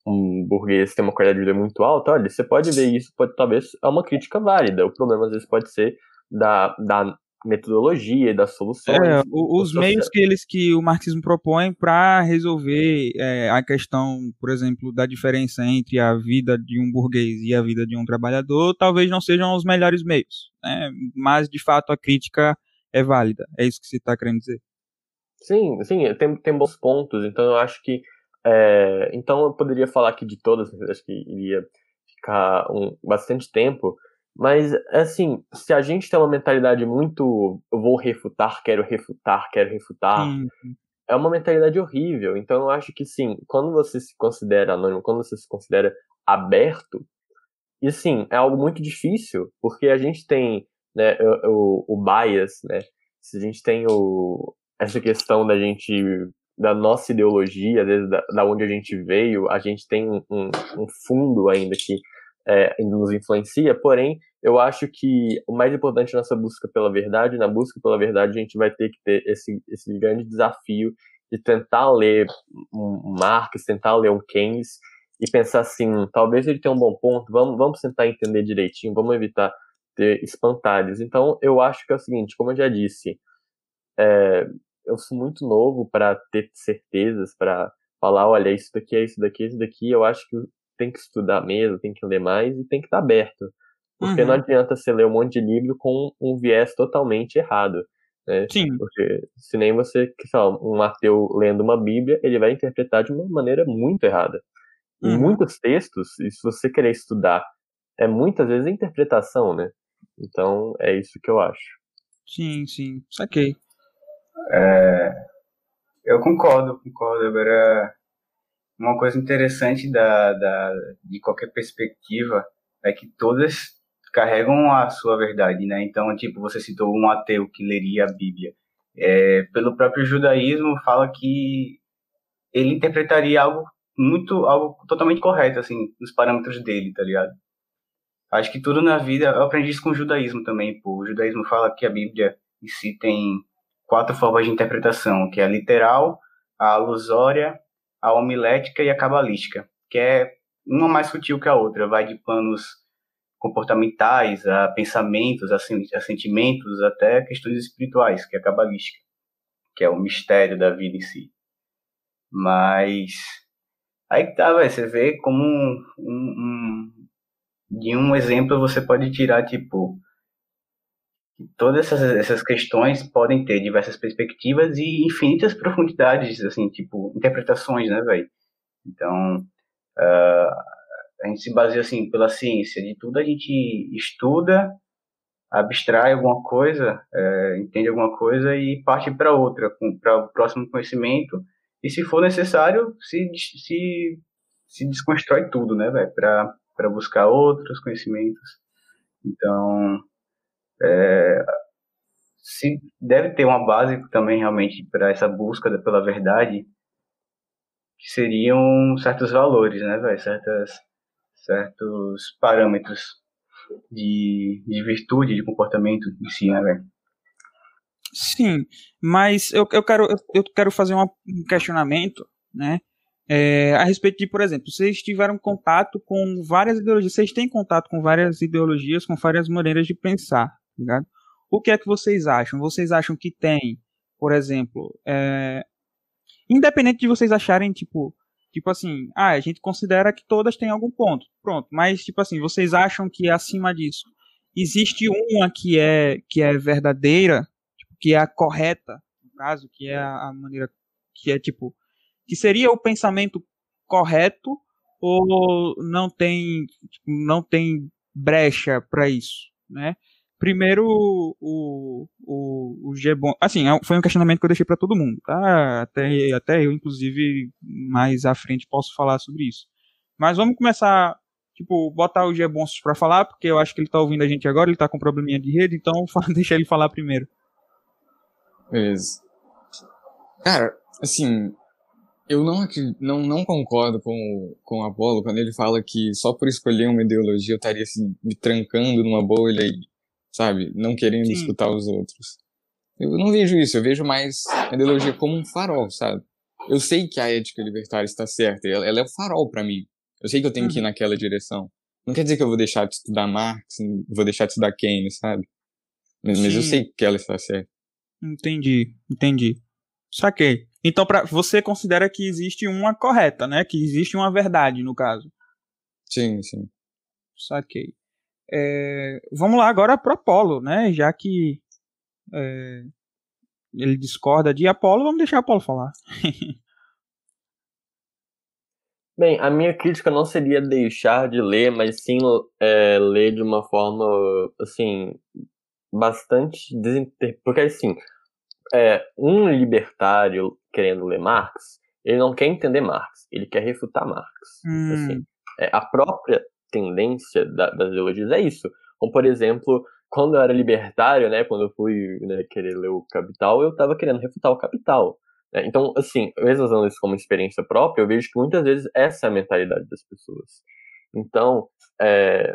um burguês tem uma qualidade de vida muito alta, olha, você pode ver isso, pode talvez é uma crítica válida. O problema às vezes pode ser da, da metodologia e das soluções. É, os meios que eles que o marxismo propõe para resolver é, a questão, por exemplo, da diferença entre a vida de um burguês e a vida de um trabalhador, talvez não sejam os melhores meios, né? Mas de fato a crítica é válida. É isso que você está querendo dizer? Sim, sim, tem, tem bons pontos. Então eu acho que. é, então eu poderia falar aqui de todas, acho que iria ficar um, bastante tempo. Mas, assim, se a gente tem uma mentalidade muito. Eu vou refutar, quero refutar, quero refutar. Sim, É uma mentalidade horrível. Então eu acho que, sim, quando você se considera anônimo, quando você se considera aberto, e sim, é algo muito difícil, porque a gente tem né, o, o, bias, né? Se a gente tem o, essa questão da gente, da nossa ideologia, às vezes da, da onde a gente veio, a gente tem um, um, fundo ainda que é, nos influencia, porém, eu acho que o mais importante a nossa busca pela verdade, na busca pela verdade a gente vai ter que ter esse, esse grande desafio de tentar ler um Marx, tentar ler um Keynes, e pensar assim, talvez ele tenha um bom ponto, vamos, vamos tentar entender direitinho, vamos evitar ter espantalhos. Então, eu acho que é o seguinte, como eu já disse, é, eu sou muito novo para ter certezas, para falar, olha, isso daqui é isso daqui, isso daqui, eu acho que tem que estudar mesmo, tem que ler mais e tem que estar aberto. Porque uhum. não adianta você ler um monte de livro com um viés totalmente errado. Né? Sim. Porque se nem você, que sei lá, um ateu lendo uma Bíblia, ele vai interpretar de uma maneira muito errada. Em uhum. muitos textos, e se você querer estudar, é muitas vezes a interpretação, né? Então, é isso que eu acho. Sim, sim, saquei. É, eu concordo, concordo. Agora, uma coisa interessante da, da, de qualquer perspectiva é que todas carregam a sua verdade, né? Então, tipo, você citou um ateu que leria a Bíblia. É, pelo próprio judaísmo, fala que ele interpretaria algo muito, algo totalmente correto, assim, nos parâmetros dele, tá ligado? Acho que tudo na vida, eu aprendi isso com o judaísmo também, pô. O judaísmo fala que a Bíblia em si tem quatro formas de interpretação, que é a literal, a alusória, a homilética e a cabalística, que é uma mais sutil que a outra, vai de planos comportamentais, a pensamentos, a, sentimentos, até questões espirituais, que é a cabalística, que é o mistério da vida em si. Mas aí que tá, véio, você vê como um, um, um, de um exemplo você pode tirar, tipo, todas essas, essas questões podem ter diversas perspectivas e infinitas profundidades, assim, tipo, interpretações, né, velho? Então, uh, a gente se baseia, assim, pela ciência. De tudo a gente estuda, abstrai alguma coisa, é, entende alguma coisa e parte para outra, para o próximo conhecimento. E se for necessário, se, se, se desconstrói tudo, né, velho? Para buscar outros conhecimentos. Então, é, se deve ter uma base também realmente para essa busca pela verdade, que seriam certos valores, né, velho? Certas, certos parâmetros de, de virtude, de comportamento em si, né? Sim, mas eu, eu, quero, eu quero fazer um questionamento, né? É, a respeito de, por exemplo, vocês tiveram contato com várias ideologias, vocês têm contato com várias ideologias, com várias maneiras de pensar, ligado? O que é que vocês acham? Vocês acham que tem, por exemplo, é, independente de vocês acharem, tipo, tipo assim, ah, a gente considera que todas têm algum ponto, pronto, mas, tipo assim, vocês acham que acima disso existe uma que é, que é verdadeira, tipo, que é a correta, no caso, que é a maneira, que é, tipo, que seria o pensamento correto ou não tem, tipo, não tem brecha para isso, né? Primeiro, o, o, o Gbon. Assim, é foi um questionamento que eu deixei para todo mundo, tá? Até, até eu, inclusive, mais à frente posso falar sobre isso. Mas vamos começar, tipo, botar o Gbonsos para falar, porque eu acho que ele tá ouvindo a gente agora, ele tá com probleminha de rede, então deixa ele falar primeiro. Beleza. Cara, assim, eu não, não, não concordo com, com o Apolo quando ele fala que só por escolher uma ideologia eu estaria assim, me trancando numa bolha e sabe? Não querendo Sim. escutar os outros. Eu não vejo isso, eu vejo mais a ideologia como um farol, sabe? Eu sei que a ética libertária está certa, ela, ela é o farol para mim. Eu sei que eu tenho uhum. que ir uhum. naquela direção. Não quer dizer que eu vou deixar de estudar Marx, vou deixar de estudar Keynes, sabe? Mas, mas eu sei que ela está certa. Entendi, entendi. Saquei. Então, pra, você considera que existe uma correta, né? Que existe uma verdade, no caso. Sim, sim. Saquei. É, vamos lá agora para Apolo, né? Já que é, ele discorda de Apolo, vamos deixar Apolo falar. Bem, a minha crítica não seria deixar de ler, mas sim é, ler de uma forma, assim, bastante desinter... Porque, assim, é, um libertário querendo ler Marx, ele não quer entender Marx, ele quer refutar Marx. Hum. Assim, é, a própria tendência da, das ideologias é isso. Como, por exemplo, quando eu era libertário, né, quando eu fui né, querer ler o Capital, eu estava querendo refutar o Capital. Né? Então, assim, mesmo usando isso como experiência própria, eu vejo que muitas vezes essa é a mentalidade das pessoas. Então, é,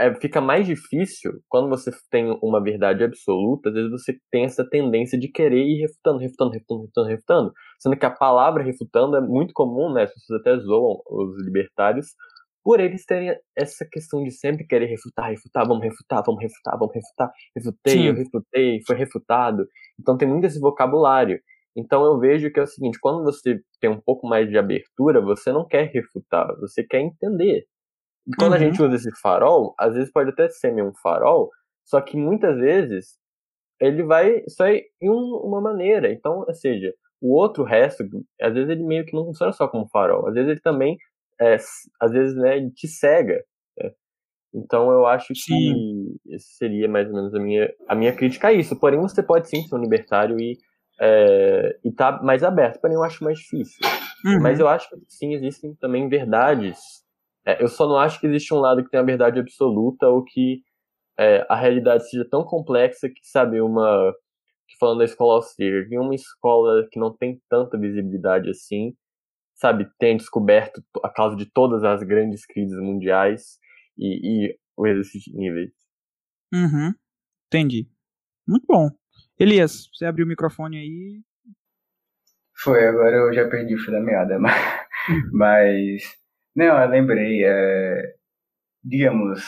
é, fica mais difícil quando você tem uma verdade absoluta, às vezes você tem essa tendência de querer ir refutando, refutando, refutando, refutando, refutando, sendo que a palavra refutando é muito comum, né? As pessoas até zoam os libertários, por eles terem essa questão de sempre querer refutar, refutar, vamos refutar, vamos refutar, vamos refutar, refutei, Sim. eu refutei, foi refutado. Então tem muito esse vocabulário. Então eu vejo que é o seguinte, quando você tem um pouco mais de abertura, você não quer refutar, você quer entender. Quando uhum. a gente usa esse farol, às vezes pode até ser um farol, só que muitas vezes ele vai só em uma maneira. Então, ou seja, o outro resto, às vezes ele meio que não funciona só como farol, às vezes ele também, é, às vezes, né, ele te cega. Né? Então eu acho sim. que seria mais ou menos a minha, a minha crítica a isso. Porém, você pode sim ser um libertário e é, e tá mais aberto, porém eu acho mais difícil. Uhum. Mas eu acho que sim, existem também verdades. É, eu só não acho que existe um lado que tem a verdade absoluta ou que é, a realidade seja tão complexa que, sabe, uma. Que falando da escola austríaca, em uma escola que não tem tanta visibilidade assim, sabe, tem descoberto a causa de todas as grandes crises mundiais e, e o exercício de níveis. Uhum. Entendi. Muito bom. Elias, você abriu o microfone aí. Foi, agora eu já perdi o fio da meada, mas. mas não, eu lembrei. É, digamos,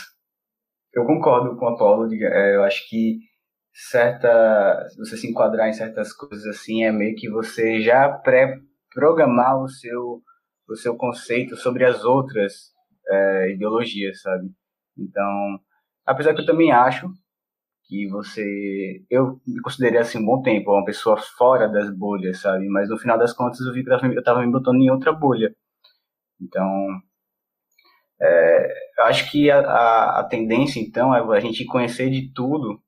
eu concordo com o Apolo. É, eu acho que certa. Você se enquadrar em certas coisas assim é meio que você já pré-programar o seu, o seu conceito sobre as outras é, ideologias, sabe? Então, apesar que eu também acho que você. Eu me considerei assim um bom tempo, uma pessoa fora das bolhas, sabe? Mas no final das contas eu vi que eu estava me botando em outra bolha. Então. É, acho que a, a, a, tendência, então, é a gente conhecer de tudo,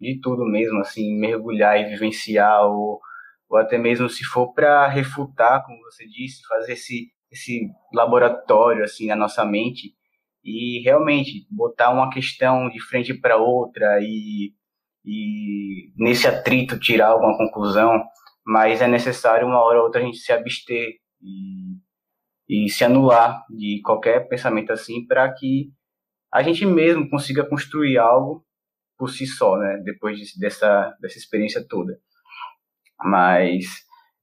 de tudo mesmo, assim, mergulhar e vivenciar, ou, ou até mesmo se for para refutar, como você disse, fazer esse, esse laboratório, assim, na nossa mente, e realmente botar uma questão de frente para outra e, e nesse atrito tirar alguma conclusão, mas é necessário uma hora ou outra a gente se abster e, e se anular de qualquer pensamento assim para que a gente mesmo consiga construir algo por si só, né? Depois de, dessa, dessa experiência toda. Mas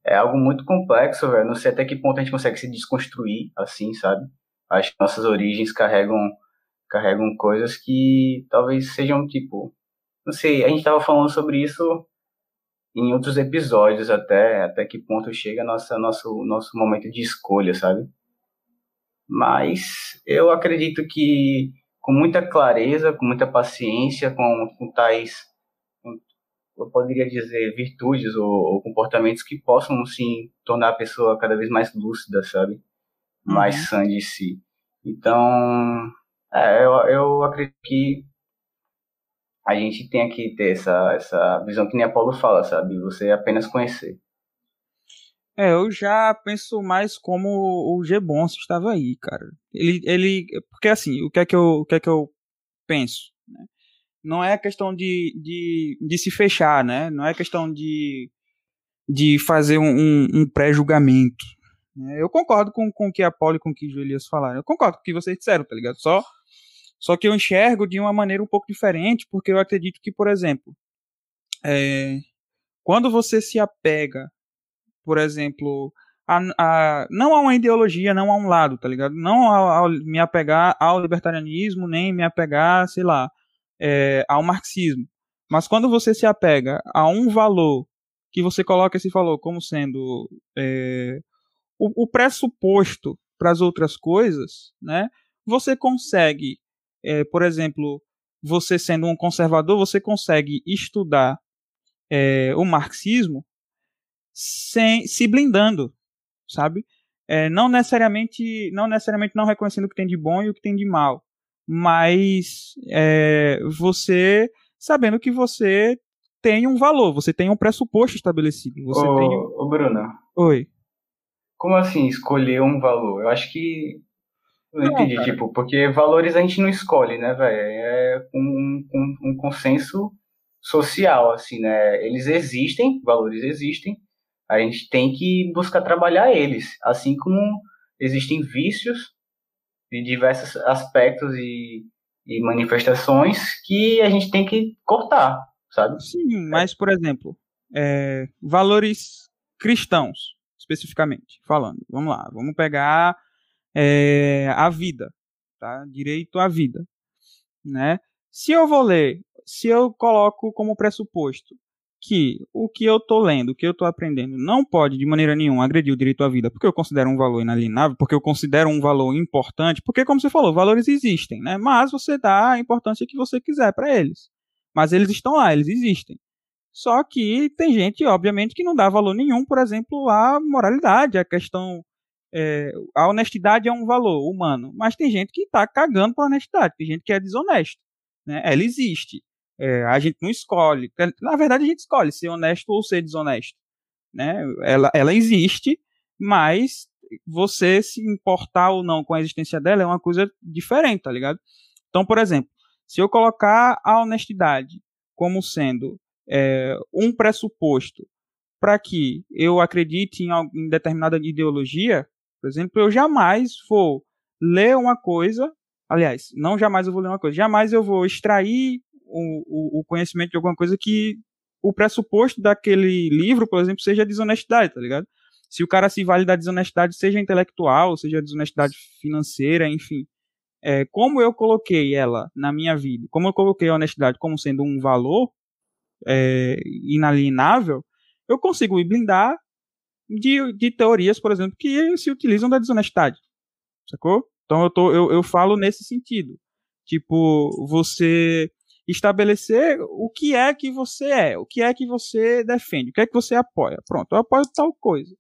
é algo muito complexo, velho. Não sei até que ponto a gente consegue se desconstruir assim, sabe? Que nossas origens carregam carregam coisas que talvez sejam tipo, não sei, a gente estava falando sobre isso em outros episódios até, até que ponto chega nossa nosso nosso momento de escolha, sabe? Mas eu acredito que com muita clareza, com muita paciência, com, com tais, com, eu poderia dizer, virtudes ou, ou, comportamentos que possam, sim, tornar a pessoa cada vez mais lúcida, sabe? mais uhum. sã de si. Então, é, eu, eu acredito que a gente tem que ter essa, essa visão que nem a Paulo fala, sabe? Você apenas conhecer. É, eu já penso mais como o G Bonso estava aí, cara. Ele, ele, porque assim, o que é que eu, o que é que eu penso? Né? Não é questão de, de, de se fechar, né? Não é questão de, de fazer um, um, um pré-julgamento, né? Eu concordo com, com o que a Paula e com o que o Elias falaram. Eu concordo com o que vocês disseram, tá ligado? Só, só que eu enxergo de uma maneira um pouco diferente, porque eu acredito que, por exemplo, é, quando você se apega, por exemplo, a, a, não a uma ideologia, não a um lado, tá ligado? Não me apegar ao libertarianismo, nem me apegar, sei lá, é, ao marxismo. Mas quando você se apega a um valor que você coloca esse valor como sendo é, o, o pressuposto para as outras coisas, né? Você consegue, é, por exemplo, você sendo um conservador, você consegue estudar é, o marxismo sem se blindando, sabe? É, não necessariamente, não necessariamente não reconhecendo o que tem de bom e o que tem de mal, mas é, você sabendo que você tem um valor, você tem um pressuposto estabelecido. Você ô, tem um... ô Bruna. Oi. Como assim, escolher um valor? Eu acho que. Não, não entendi, cara. tipo, porque valores a gente não escolhe, né, velho? É um, um, um consenso social, assim, né? Eles existem, valores existem, a gente tem que buscar trabalhar eles, assim como existem vícios de diversos aspectos e, e manifestações que a gente tem que cortar, sabe? Sim, mas, por exemplo, é, valores cristãos especificamente falando. Vamos lá, vamos pegar é, a vida, tá? Direito à vida, né? Se eu vou ler, se eu coloco como pressuposto que o que eu tô lendo, o que eu tô aprendendo, não pode de maneira nenhuma agredir o direito à vida, porque eu considero um valor inalienável, porque eu considero um valor importante, porque como você falou, valores existem, né? Mas você dá a importância que você quiser para eles. Mas eles estão lá, eles existem. Só que tem gente, obviamente, que não dá valor nenhum, por exemplo, à moralidade, à questão. É, a honestidade é um valor humano, mas tem gente que está cagando para honestidade, tem gente que é desonesto. Né? Ela existe. É, a gente não escolhe. Na verdade, a gente escolhe ser honesto ou ser desonesto. Né? Ela, ela existe, mas você se importar ou não com a existência dela é uma coisa diferente, tá ligado? Então, por exemplo, se eu colocar a honestidade como sendo é, um pressuposto para que eu acredite em, em determinada ideologia, por exemplo, eu jamais vou ler uma coisa, aliás, não jamais eu vou ler uma coisa, jamais eu vou extrair o, o, o conhecimento de alguma coisa que o pressuposto daquele livro, por exemplo, seja desonestidade, tá ligado? Se o cara se vale da desonestidade, seja intelectual, seja desonestidade financeira, enfim. É, como eu coloquei ela na minha vida, como eu coloquei a honestidade como sendo um valor, é, inalienável, eu consigo me blindar de, de teorias, por exemplo, que se utilizam da desonestidade. Sacou? Então eu, tô, eu, eu falo nesse sentido. Tipo, você estabelecer o que é que você é, o que é que você defende, o que é que você apoia. Pronto, eu apoio tal coisa.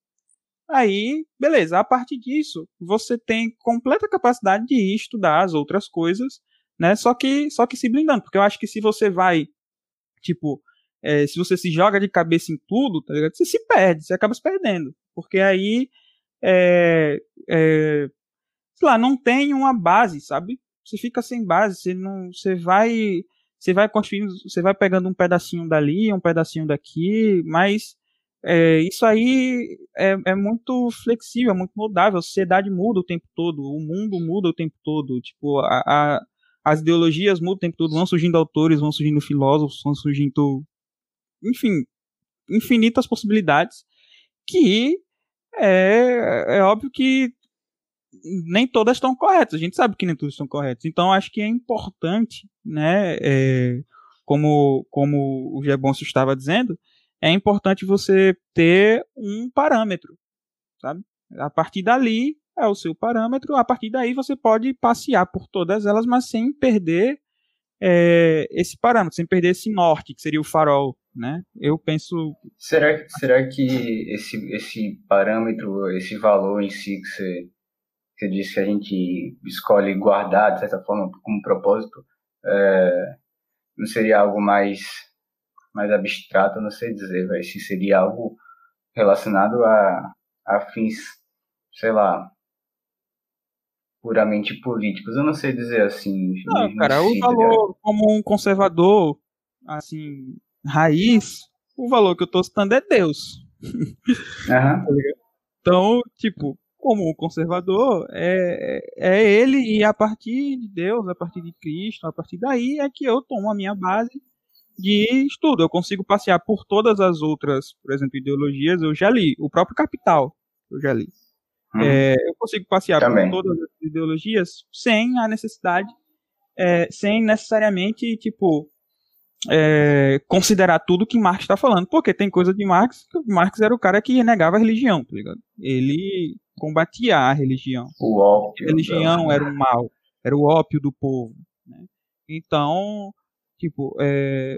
Aí, beleza, a partir disso, você tem completa capacidade de estudar as outras coisas, né? Só que só que se blindando, porque eu acho que se você vai tipo é, se você se joga de cabeça em tudo, tá ligado? Você se perde, você acaba se perdendo. Porque aí, é, é, sei lá, não tem uma base, sabe? Você fica sem base, você não, você vai, você vai construindo, você vai pegando um pedacinho dali, um pedacinho daqui, mas é, isso aí é, é, muito flexível, é muito mudável. A sociedade muda o tempo todo, o mundo muda o tempo todo. Tipo, a, a, as ideologias mudam o tempo todo. Vão surgindo autores, vão surgindo filósofos, vão surgindo enfim, infinitas possibilidades que é, é óbvio que nem todas estão corretas. A gente sabe que nem todas estão corretas. Então acho que é importante, né? É, como, como o Gebonso estava dizendo, é importante você ter um parâmetro, sabe? A partir dali é o seu parâmetro. A partir daí você pode passear por todas elas, mas sem perder é, esse parâmetro, sem perder esse norte, que seria o farol, né? Eu penso. Será, será que esse, esse parâmetro, esse valor em si que você, você disse que a gente escolhe guardar, de certa forma, como propósito, é, não seria algo mais, mais abstrato? Não sei dizer, véio, se seria algo relacionado a, a fins, sei lá, puramente políticos. Eu não sei dizer assim. Não, cara, o valor como um conservador, assim, raiz, o valor que eu tô citando é Deus. Uhum. então, tipo, como um conservador, é, é ele e a partir de Deus, a partir de Cristo, a partir daí é que eu tomo a minha base de estudo. Eu consigo passear por todas as outras, por exemplo, ideologias, eu já li. O próprio Capital, eu já li. Hum. É, eu consigo passear Também. por todas as ideologias sem a necessidade, é, sem necessariamente, tipo, é, considerar tudo que Marx está falando. Porque tem coisa de Marx, que Marx era o cara que negava a religião, tá ligado? Ele combatia a religião. O ópio. A religião era o mal, era o ópio do povo. Né? Então, tipo, é,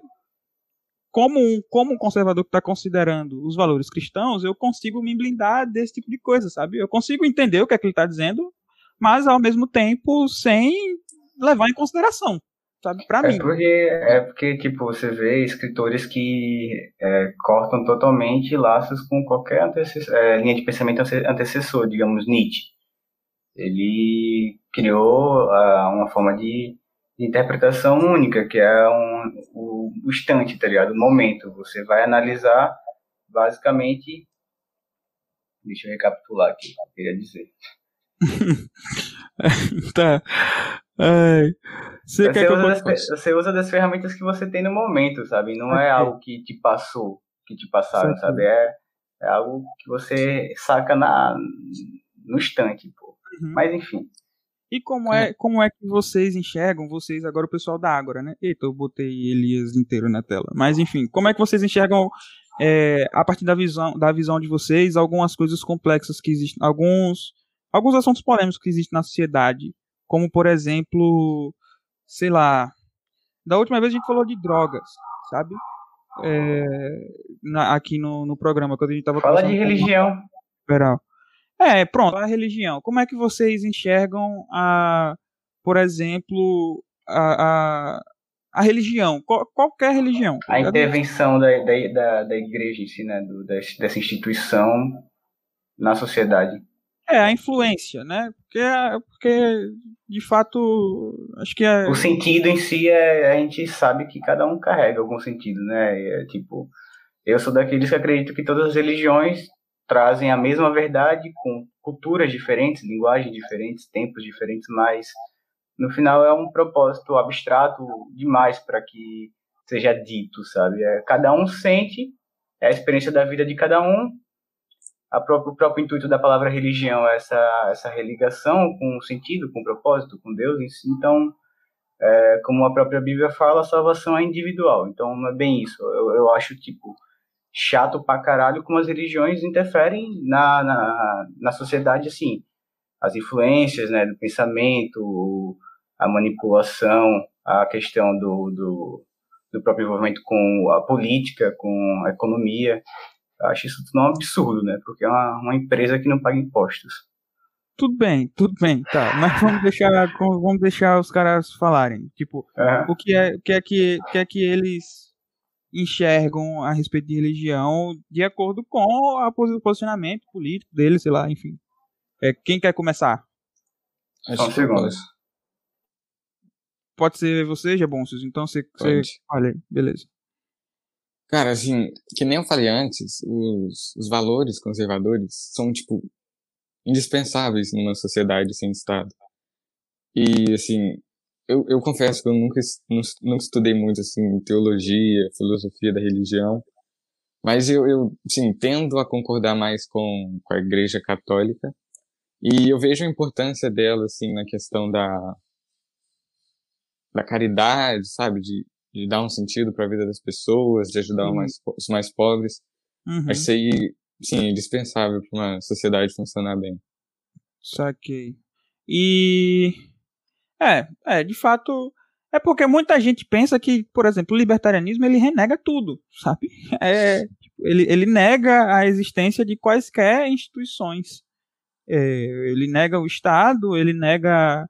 como um, como um conservador que está considerando os valores cristãos, eu consigo me blindar desse tipo de coisa, sabe? Eu consigo entender o que é que ele está dizendo, mas ao mesmo tempo sem levar em consideração, sabe? Para é mim. Porque, é porque, tipo, você vê escritores que é, cortam totalmente laços com qualquer é, linha de pensamento antecessor, digamos, Nietzsche. Ele criou uh, uma forma de de interpretação única, que é um, o, o instante, tá ligado? O momento. Você vai analisar, basicamente. Deixa eu recapitular aqui o que eu queria dizer. tá. Ai. Você, você, usa das, você, usa das, ferramentas que você tem no momento, sabe? Não é algo que te passou, que te passaram, sabe? É, é algo que você saca na, no instante, pô. Uhum. Mas enfim. E como é, como é que vocês enxergam, vocês agora o pessoal da Ágora, né? Eita, eu botei Elias inteiro na tela. Mas enfim, como é que vocês enxergam é, a partir da visão, da visão de vocês algumas coisas complexas que existem, alguns alguns assuntos polêmicos que existem na sociedade, como por exemplo, sei lá, da última vez a gente falou de drogas, sabe? É, na, aqui no, no programa quando a gente tava Fala de religião. Liberal. É, pronto, a religião. Como é que vocês enxergam a, por exemplo, a, a, a religião, qual, qualquer religião? A intervenção da, da, da, da igreja em si, né, do, dessa instituição na sociedade. É, a influência, né? Porque, porque de fato, acho que é... O sentido em si, é, a gente sabe que cada um carrega algum sentido, né? É, tipo, eu sou daqueles que acreditam que todas as religiões trazem a mesma verdade com culturas diferentes, linguagens diferentes, tempos diferentes, mas no final é um propósito abstrato demais para que seja dito, sabe? É, cada um sente, é a experiência da vida de cada um. Própria, o próprio intuito da palavra religião essa, essa religação com sentido, com propósito, com Deus. Então, é, como a própria Bíblia fala, a salvação é individual. Então, não é bem isso. Eu, eu acho, tipo, chato pra caralho como as religiões interferem na, na, na sociedade, assim. As influências, né, do pensamento, a manipulação, a questão do, do, do próprio envolvimento com a política, com a economia. Eu acho isso tudo um absurdo, né? Porque é uma, uma empresa que não paga impostos. Tudo bem, tudo bem, tá. Mas vamos deixar, vamos deixar os caras falarem. Tipo, uhum. o que é, o que é que, que é que eles enxergam a respeito de religião de acordo com o posicionamento político deles, sei lá, enfim. É, quem quer começar? Acho que pode. pode ser você, Jabonsos, então você, você olha aí, beleza. Cara, assim, que nem eu falei antes, os, os valores conservadores são, tipo, indispensáveis numa sociedade sem Estado. E, assim, eu, eu confesso que eu nunca, não, estudei muito, assim, teologia, filosofia da religião, mas eu, eu sim, tendo a concordar mais com, com a Igreja Católica, e eu vejo a importância dela, assim, na questão da, da caridade, sabe, de, de dar um sentido para a vida das pessoas, de ajudar uhum. mais, os mais pobres. Uhum. Acho isso aí, sim, indispensável para uma sociedade funcionar bem. Saquei. E é, é, de fato. É porque muita gente pensa que, por exemplo, o libertarianismo ele renega tudo, sabe? É, tipo, ele, ele nega a existência de quaisquer instituições. É, ele nega o Estado, ele nega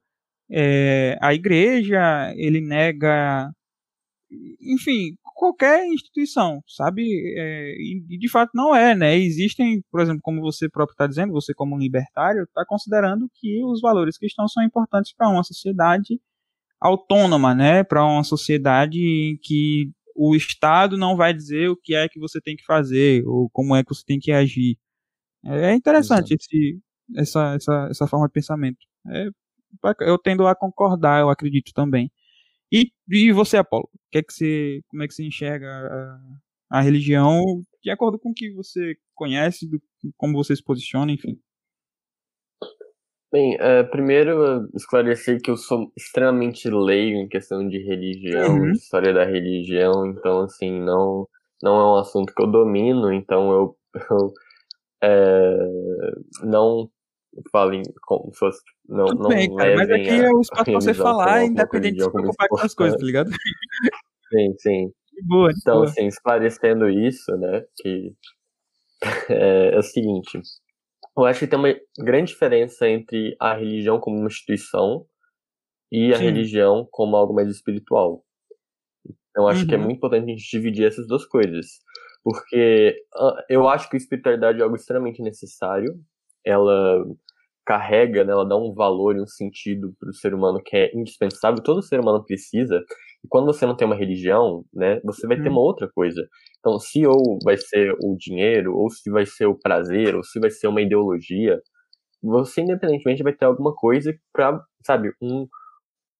é, a igreja, ele nega. Enfim, qualquer instituição, sabe? É, e de fato não é, né? Existem, por exemplo, como você próprio está dizendo, você como libertário está considerando que os valores cristãos são importantes para uma sociedade autônoma, né? Para uma sociedade em que o Estado não vai dizer o que é que você tem que fazer ou como é que você tem que agir. É interessante esse, essa, essa, essa forma de pensamento. É, eu tendo a concordar, eu acredito também. E, e você, Apolo, que é que você, como é que você enxerga a, a religião de acordo com o que você conhece, do, como você se posiciona, enfim? Bem, é, primeiro esclarecer que eu sou extremamente leigo em questão de religião, uhum. de história da religião, então assim, não, não é um assunto que eu domino, então eu, eu é, não falem como se fosse. Não, Tudo não bem, cara, mas aqui é o espaço pra você falar, independente de se preocupar com as coisas, tá ligado? Sim, sim. Boa, então, boa. assim, esclarecendo isso, né, que é, é, o seguinte, eu acho que tem uma grande diferença entre a religião como uma instituição e a sim. religião como algo mais espiritual. Então, acho uhum. que é uhum. muito importante a gente dividir essas duas coisas. Porque eu acho que a espiritualidade é algo extremamente necessário, ela carrega, né, ela dá um valor e um sentido para o ser humano que é indispensável, todo ser humano precisa. E quando você não tem uma religião, né, você vai ter uma outra coisa. Então, se ou vai ser o dinheiro, ou se vai ser o prazer, ou se vai ser uma ideologia, você independentemente vai ter alguma coisa para, sabe, um,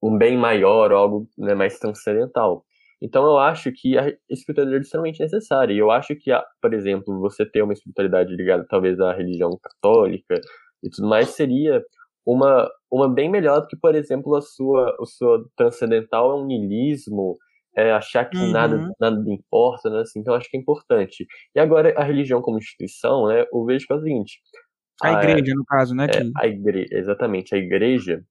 um bem maior, algo né, mais transcendental. Então eu acho que a espiritualidade é extremamente necessária. E eu acho que, por exemplo, você ter uma espiritualidade ligada talvez à religião católica e tudo mais seria uma, uma bem melhor do que, por exemplo, a sua, o seu transcendental é um niilismo, é achar que uhum. nada, nada importa, né? Assim, então acho que é importante. E agora a religião como instituição, né? Eu vejo que é o seguinte. A, a igreja, no caso, né? É, que... a igreja, exatamente, a igreja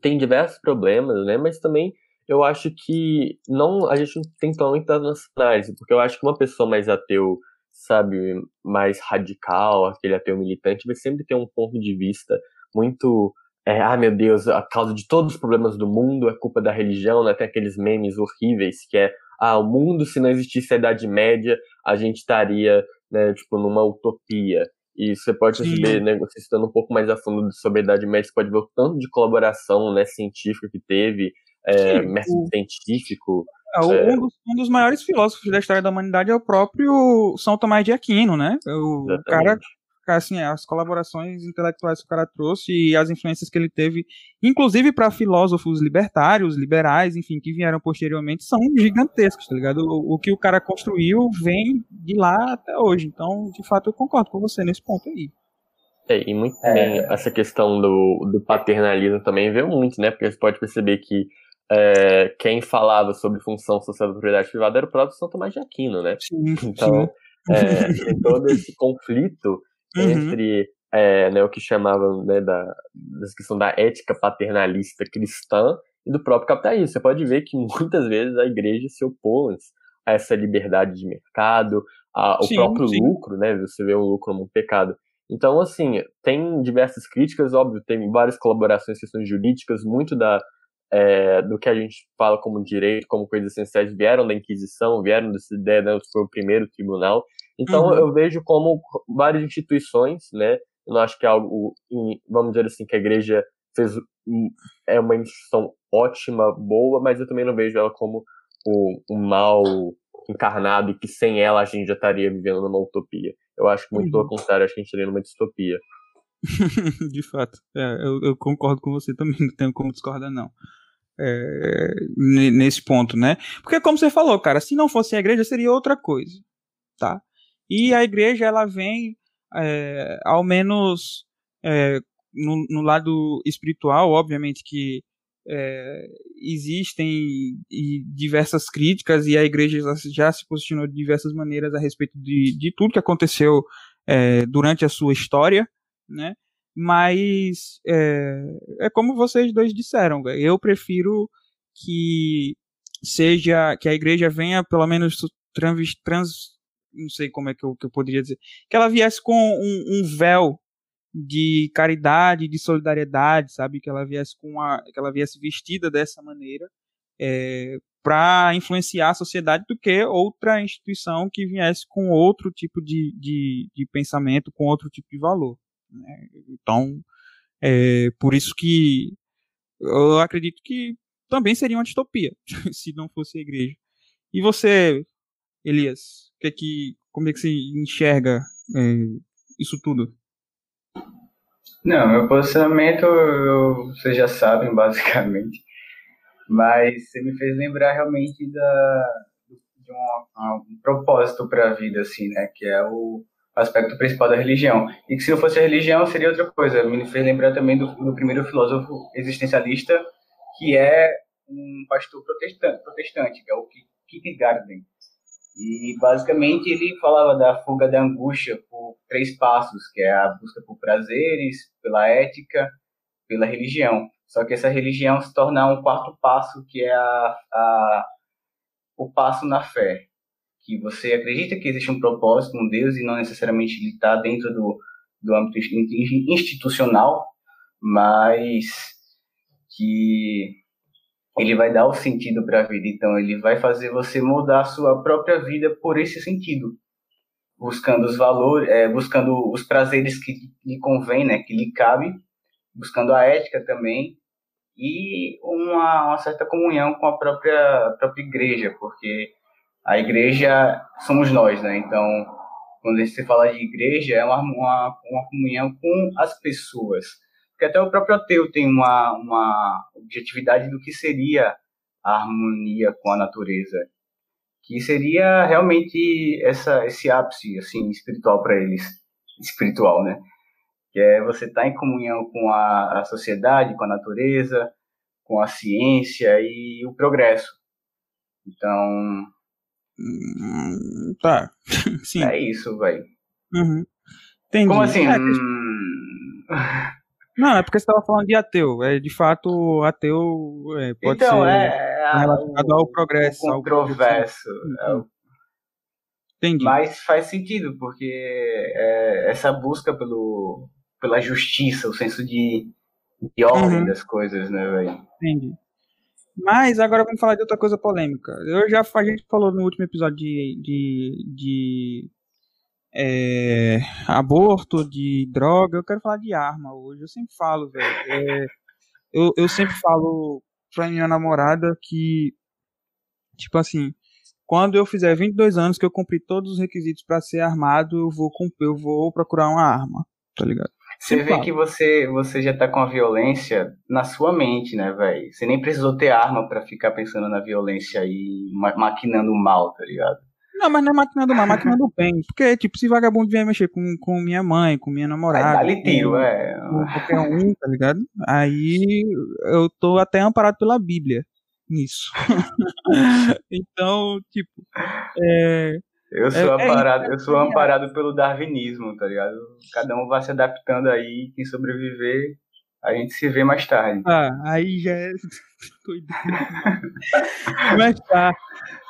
tem diversos problemas, né? Mas também eu acho que não a gente não tem tão entrar nessa análise, porque eu acho que uma pessoa mais ateu, sabe, mais radical, aquele ateu militante, vai sempre ter um ponto de vista muito é, ah, meu Deus, a causa de todos os problemas do mundo é culpa da religião, né? Tem aqueles memes horríveis que é, ah, o mundo, se não existisse a Idade Média, a gente estaria, né, tipo, numa utopia. E você pode perceber, né, você estando um pouco mais a fundo sobre a Idade Média, você pode ver o tanto de colaboração, né, científica que teve, é, método científico. É, um, dos, um, dos, maiores filósofos da história da humanidade é o próprio São Tomás de Aquino, né? O Exatamente. cara assim, as colaborações intelectuais que o cara trouxe e as influências que ele teve, inclusive para filósofos libertários, liberais, enfim, que vieram posteriormente, são gigantescos, tá ligado? O, o, que o cara construiu vem de lá até hoje. Então, de fato, eu concordo com você nesse ponto aí. É, e muito é... bem, essa questão do, do paternalismo também veio muito, né? Porque você pode perceber que é, quem falava sobre função social da propriedade privada era o próprio São Tomás de Aquino, né? Sim, então, sim. É, todo esse conflito uhum. entre é, né, o que chamavam né, da, da questão da ética paternalista cristã e do próprio capitalismo. Você pode ver que muitas vezes a igreja se opõe a essa liberdade de mercado, ao próprio sim. lucro, né? Você vê o lucro como um pecado. Então, assim, tem diversas críticas, óbvio, tem várias colaborações, questões jurídicas, muito da, é, do que a gente fala como direito, como coisas essenciais, vieram da Inquisição, vieram dessa ideia, né, foi o primeiro tribunal, então uhum. eu vejo como várias instituições, né? Eu não acho que é algo, vamos dizer assim, que a igreja fez é uma instituição ótima, boa, mas eu também não vejo ela como o, o mal encarnado e que sem ela a gente já estaria vivendo numa utopia. Eu acho que muito uhum. pelo contrário, acho que a gente estaria numa distopia. De fato, é, eu, eu, concordo com você também, não tenho como discordar não. É, nesse ponto, né? Porque como você falou, cara, se não fosse a igreja seria outra coisa, tá? E a igreja ela vem, é, ao menos é, no, no, lado espiritual, obviamente que é, existem diversas críticas e a igreja já se posicionou de diversas maneiras a respeito de, de tudo que aconteceu é, durante a sua história, né? Mas é, é como vocês dois disseram, eu prefiro que seja que a igreja venha pelo menos trans, trans não sei como é que eu, que eu poderia dizer, que ela viesse com um, um, véu de caridade, de solidariedade, sabe, que ela viesse com a, que ela viesse vestida dessa maneira, é, para influenciar a sociedade do que outra instituição que viesse com outro tipo de, de, de pensamento, com outro tipo de valor. Né? Então, é, por isso que eu acredito que também seria uma distopia se não fosse a igreja. E você, Elias, que é que, como é que você enxerga é, isso tudo? Não, meu posicionamento vocês já sabem basicamente, mas você me fez lembrar realmente da, de um, um propósito para a vida, assim, né, que é o aspecto principal da religião. E que se não fosse a religião seria outra coisa. Me fez lembrar também do, do primeiro filósofo existencialista, que é um pastor protestante, protestante que é o Kierkegaard. E basicamente ele falava da fuga da angústia por três passos, que é a busca por prazeres, pela ética, pela religião. Só que essa religião se torna um quarto passo, que é a, a, o passo na fé. Que você acredita que existe um propósito, um Deus, e não necessariamente ele está dentro do, do âmbito institucional, mas que ele vai dar o sentido para a vida. Então, ele vai fazer você mudar a sua própria vida por esse sentido, buscando os valores, é, buscando os prazeres que lhe convém, né, que lhe cabe, buscando a ética também e uma, uma certa comunhão com a própria a própria igreja, porque a igreja somos nós, né? Então, quando você fala de igreja, é uma, uma, uma comunhão com as pessoas porque até o próprio ateu tem uma, uma objetividade do que seria a harmonia com a natureza, que seria realmente essa, esse ápice assim espiritual para eles, espiritual, né? que é você estar tá em comunhão com a, a sociedade, com a natureza, com a ciência e o progresso. Então. Hum, tá. Sim. É isso, velho. Uhum. Entendi. Como assim? É, hum... Não, é porque você estava falando de ateu. É, de fato, ateu é, pode então, ser é, relacionado o, ao progresso. O controverso. Ao... Uhum. Entendi. Mas faz sentido, porque é, essa busca pelo, pela justiça, o senso de, de ordem uhum. das coisas, né, velho? Entendi. Mas agora vamos falar de outra coisa polêmica. Eu já a gente falou no último episódio de, de, de é, aborto, de droga. Eu quero falar de arma hoje. Eu sempre falo, velho. É, eu, eu sempre falo pra minha namorada que, tipo assim, quando eu fizer 22 anos, que eu cumpri todos os requisitos para ser armado, eu vou eu vou procurar uma arma, tá ligado? Você vê que você, você já tá com a violência na sua mente, né, velho? Você nem precisou ter arma para ficar pensando na violência e ma maquinando mal, tá ligado? Não, mas não é maquinando mal, é maquinando bem. Porque, tipo, se vagabundo vier mexer com, com minha mãe, com minha namorada. Dá-lhe tiro, é. Qualquer um, tá ligado? Aí eu tô até amparado pela Bíblia nisso. então, tipo. É, eu sou, é, amparado, é, eu sou amparado pelo darwinismo, tá ligado? Cada um vai se adaptando aí, quem sobreviver, a gente se vê mais tarde. Ah, aí já é. Mas tá.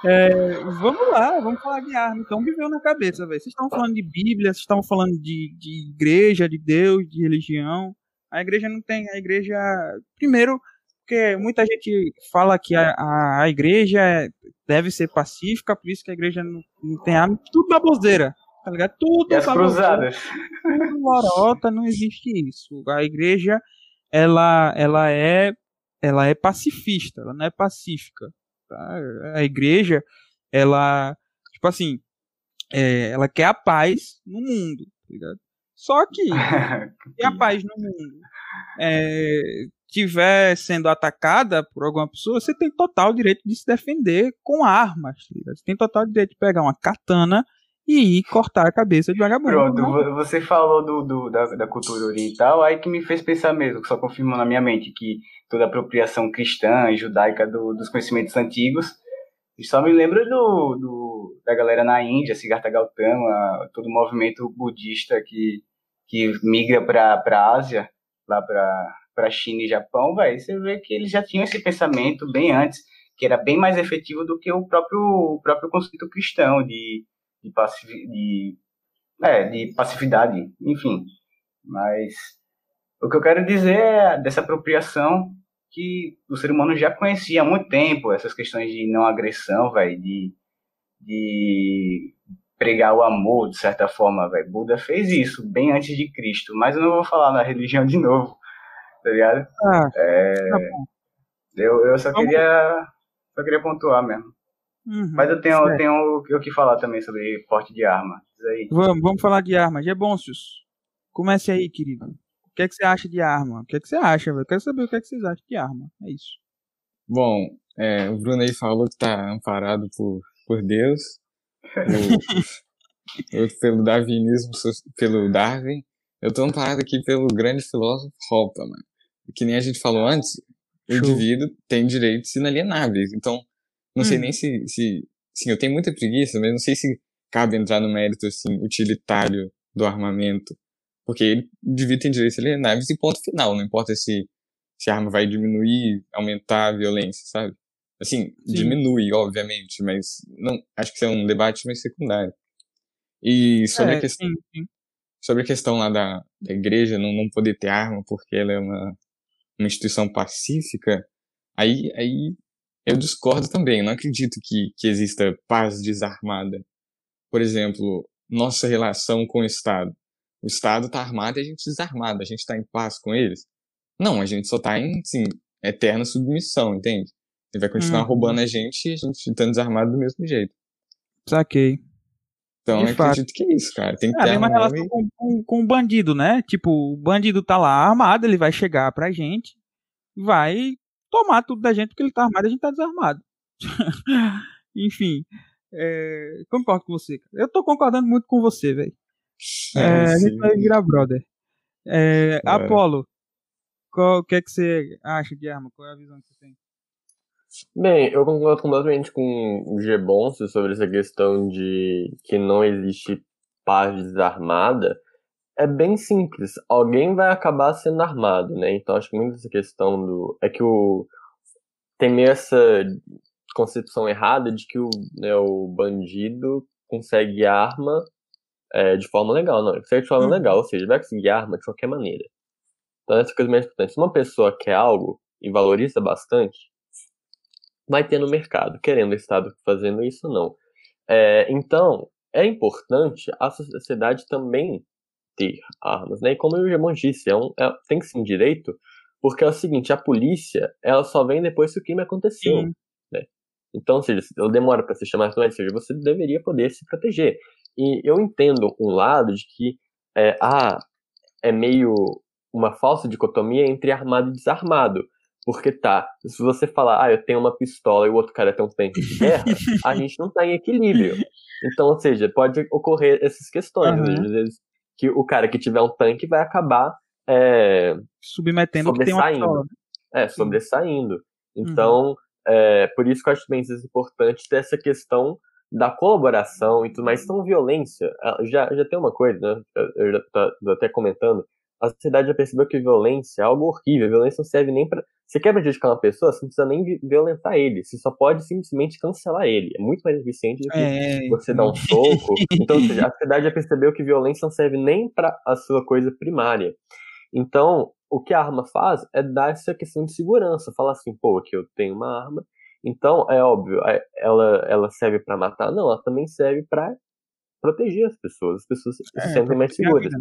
É, vamos lá, vamos falar de arma. Então, viveu na cabeça, velho. Vocês estão falando de Bíblia, vocês estão falando de, de igreja, de Deus, de religião. A igreja não tem. A igreja. Primeiro, porque muita gente fala que a, a, a, igreja deve ser pacífica, por isso que a igreja não, não tem arma, tudo baboseira, tá ligado? Tudo e as cruzadas. Tudo lorota, não existe isso. A igreja, ela, ela é ela é pacifista, ela não é pacífica. Tá? A igreja, ela, tipo assim, é, ela quer a paz no mundo, tá ligado? Só que, se a paz no mundo é, estiver sendo atacada por alguma pessoa, você tem total direito de se defender com armas. Tá você tem total direito de pegar uma katana e ir cortar a cabeça de vagabundo. Pronto, né? você falou do, do da, da, cultura oriental, aí que me fez pensar mesmo, que só confirmou na minha mente que toda a apropriação cristã e judaica do, dos conhecimentos antigos, só me lembra do, do, da galera na Índia, Siddhartha Gautama, todo o movimento budista que, que migra para a Ásia, lá para China e Japão, velho, você vê que eles já tinham esse pensamento bem antes, que era bem mais efetivo do que o próprio, o próprio conceito cristão de, de, pacif, de, é, de passividade, enfim. Mas o que eu quero dizer é dessa apropriação que o ser humano já conhecia há muito tempo, essas questões de não agressão, velho, de, de pregar o amor, de certa forma, velho. Buda fez isso bem antes de Cristo, mas eu não vou falar na religião de novo tá ligado? Ah, é, tá eu, eu só queria só queria pontuar mesmo. Uhum, Mas eu tenho, eu tenho o que falar também sobre porte de arma. Vamos, vamos falar de arma. Gebôncios, comece aí, querido. O que é que você acha de arma? O que é que você acha, velho? Quero saber o que é que vocês acham de arma. É isso. Bom, é, o Bruno aí falou que tá amparado por, por Deus. Eu, pelo darwinismo, pelo Darwin. Eu tô amparado aqui pelo grande filósofo Hoppe, mano que nem a gente falou antes, o indivíduo tem direitos inalienáveis. Então, não hum. sei nem se, se. Sim, eu tenho muita preguiça, mas não sei se cabe entrar no mérito assim, utilitário do armamento. Porque ele, o indivíduo tem direitos inalienáveis e ponto final. Não importa se, se a arma vai diminuir, aumentar a violência, sabe? Assim, Sim. diminui, obviamente, mas não, acho que isso é um debate mais secundário. E sobre, é, a, questão, sim, sobre a questão lá da, da igreja não, não poder ter arma porque ela é uma uma instituição pacífica, aí, aí eu discordo também. Eu não acredito que, que exista paz desarmada. Por exemplo, nossa relação com o Estado. O Estado está armado e a gente desarmado. A gente está em paz com eles? Não, a gente só está em assim, eterna submissão, entende? Ele vai continuar hum. roubando a gente e a gente está desarmado do mesmo jeito. Saquei. Então, eu acredito que é isso, cara. Tem que é, ter uma relação com, com, com o bandido, né? Tipo, o bandido tá lá armado, ele vai chegar pra gente, vai tomar tudo da gente porque ele tá armado e a gente tá desarmado. Enfim, é, concordo com você. Eu tô concordando muito com você, velho. É, é, a gente vai virar brother. É, Apolo, qual, o que é que você acha de arma? Qual é a visão que você tem? Bem, eu concordo completamente com o Gebonso sobre essa questão de que não existe paz desarmada. É bem simples, alguém vai acabar sendo armado, né? Então acho que muito essa questão do. É que o. Tem meio essa concepção errada de que o, né, o bandido consegue arma é, de forma legal. Não, ele consegue de forma uhum. legal, ou seja, ele vai conseguir arma de qualquer maneira. Então essa coisa mais importante. Se uma pessoa quer algo e valoriza bastante, vai ter no mercado, querendo o Estado fazendo isso ou não. É, então, é importante a sociedade também ter armas, né? E como o Gemon disse, é um, é, tem que ser um direito, porque é o seguinte, a polícia, ela só vem depois que o crime aconteceu, né? Então, ou seja, ela demora para ser chamada, ou seja, você deveria poder se proteger. E eu entendo um lado de que, é, ah, é meio uma falsa dicotomia entre armado e desarmado. Porque tá, se você falar, ah, eu tenho uma pistola e o outro cara tem um tanque de guerra, a gente não tá em equilíbrio. Então, ou seja, pode ocorrer essas questões. Uhum. Às vezes, que o cara que tiver um tanque vai acabar é, submetendo que tem uma pistola. É, sobressaindo. Então, uhum. é, por isso que eu acho bem importante ter essa questão da colaboração e tudo mais. Então, violência, já, já tem uma coisa, né? Eu já tô até comentando, a sociedade já percebeu que violência é algo horrível. violência não serve nem para. Você quer prejudicar uma pessoa, você não precisa nem violentar ele. Você só pode simplesmente cancelar ele. É muito mais eficiente do que é... você dar um soco. Então, seja, a sociedade já percebeu que violência não serve nem para a sua coisa primária. Então, o que a arma faz é dar essa questão de segurança. Falar assim, pô, aqui eu tenho uma arma. Então, é óbvio, é, ela, ela serve para matar? Não, ela também serve para proteger as pessoas. As pessoas é, se sentem mais seguras.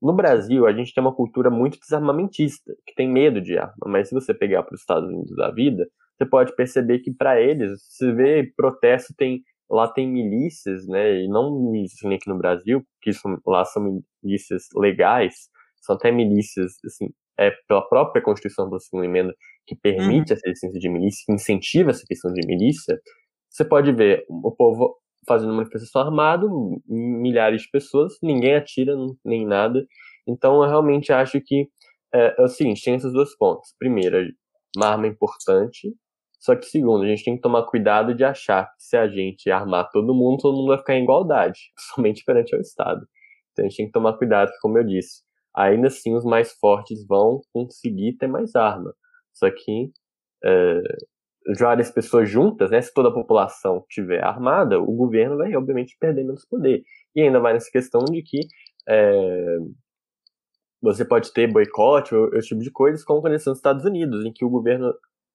No Brasil, a gente tem uma cultura muito desarmamentista, que tem medo de arma, mas se você pegar para os Estados Unidos da vida, você pode perceber que para eles, se vê protesto, tem lá tem milícias, né, e não milícias nem aqui no Brasil, que são, lá são milícias legais, são até milícias, assim, é pela própria Constituição da Segunda Emenda que permite uhum. essa licença de milícia, que incentiva essa questão de milícia, você pode ver o povo fazendo manifestação armado, milhares de pessoas, ninguém atira nem nada. Então eu realmente acho que é, é o seguinte, tem esses dois pontos. Primeiro, uma arma importante, só que segundo, a gente tem que tomar cuidado de achar que se a gente armar todo mundo, todo mundo vai ficar em igualdade, somente perante o Estado. Então a gente tem que tomar cuidado, como eu disse, ainda assim os mais fortes vão conseguir ter mais arma. Só que é, várias pessoas juntas, né, se toda a população tiver armada, o governo vai obviamente perder menos poder. E ainda vai nessa questão de que é, você pode ter boicote ou esse tipo de coisas, como aconteceu nos Estados Unidos, em que o governo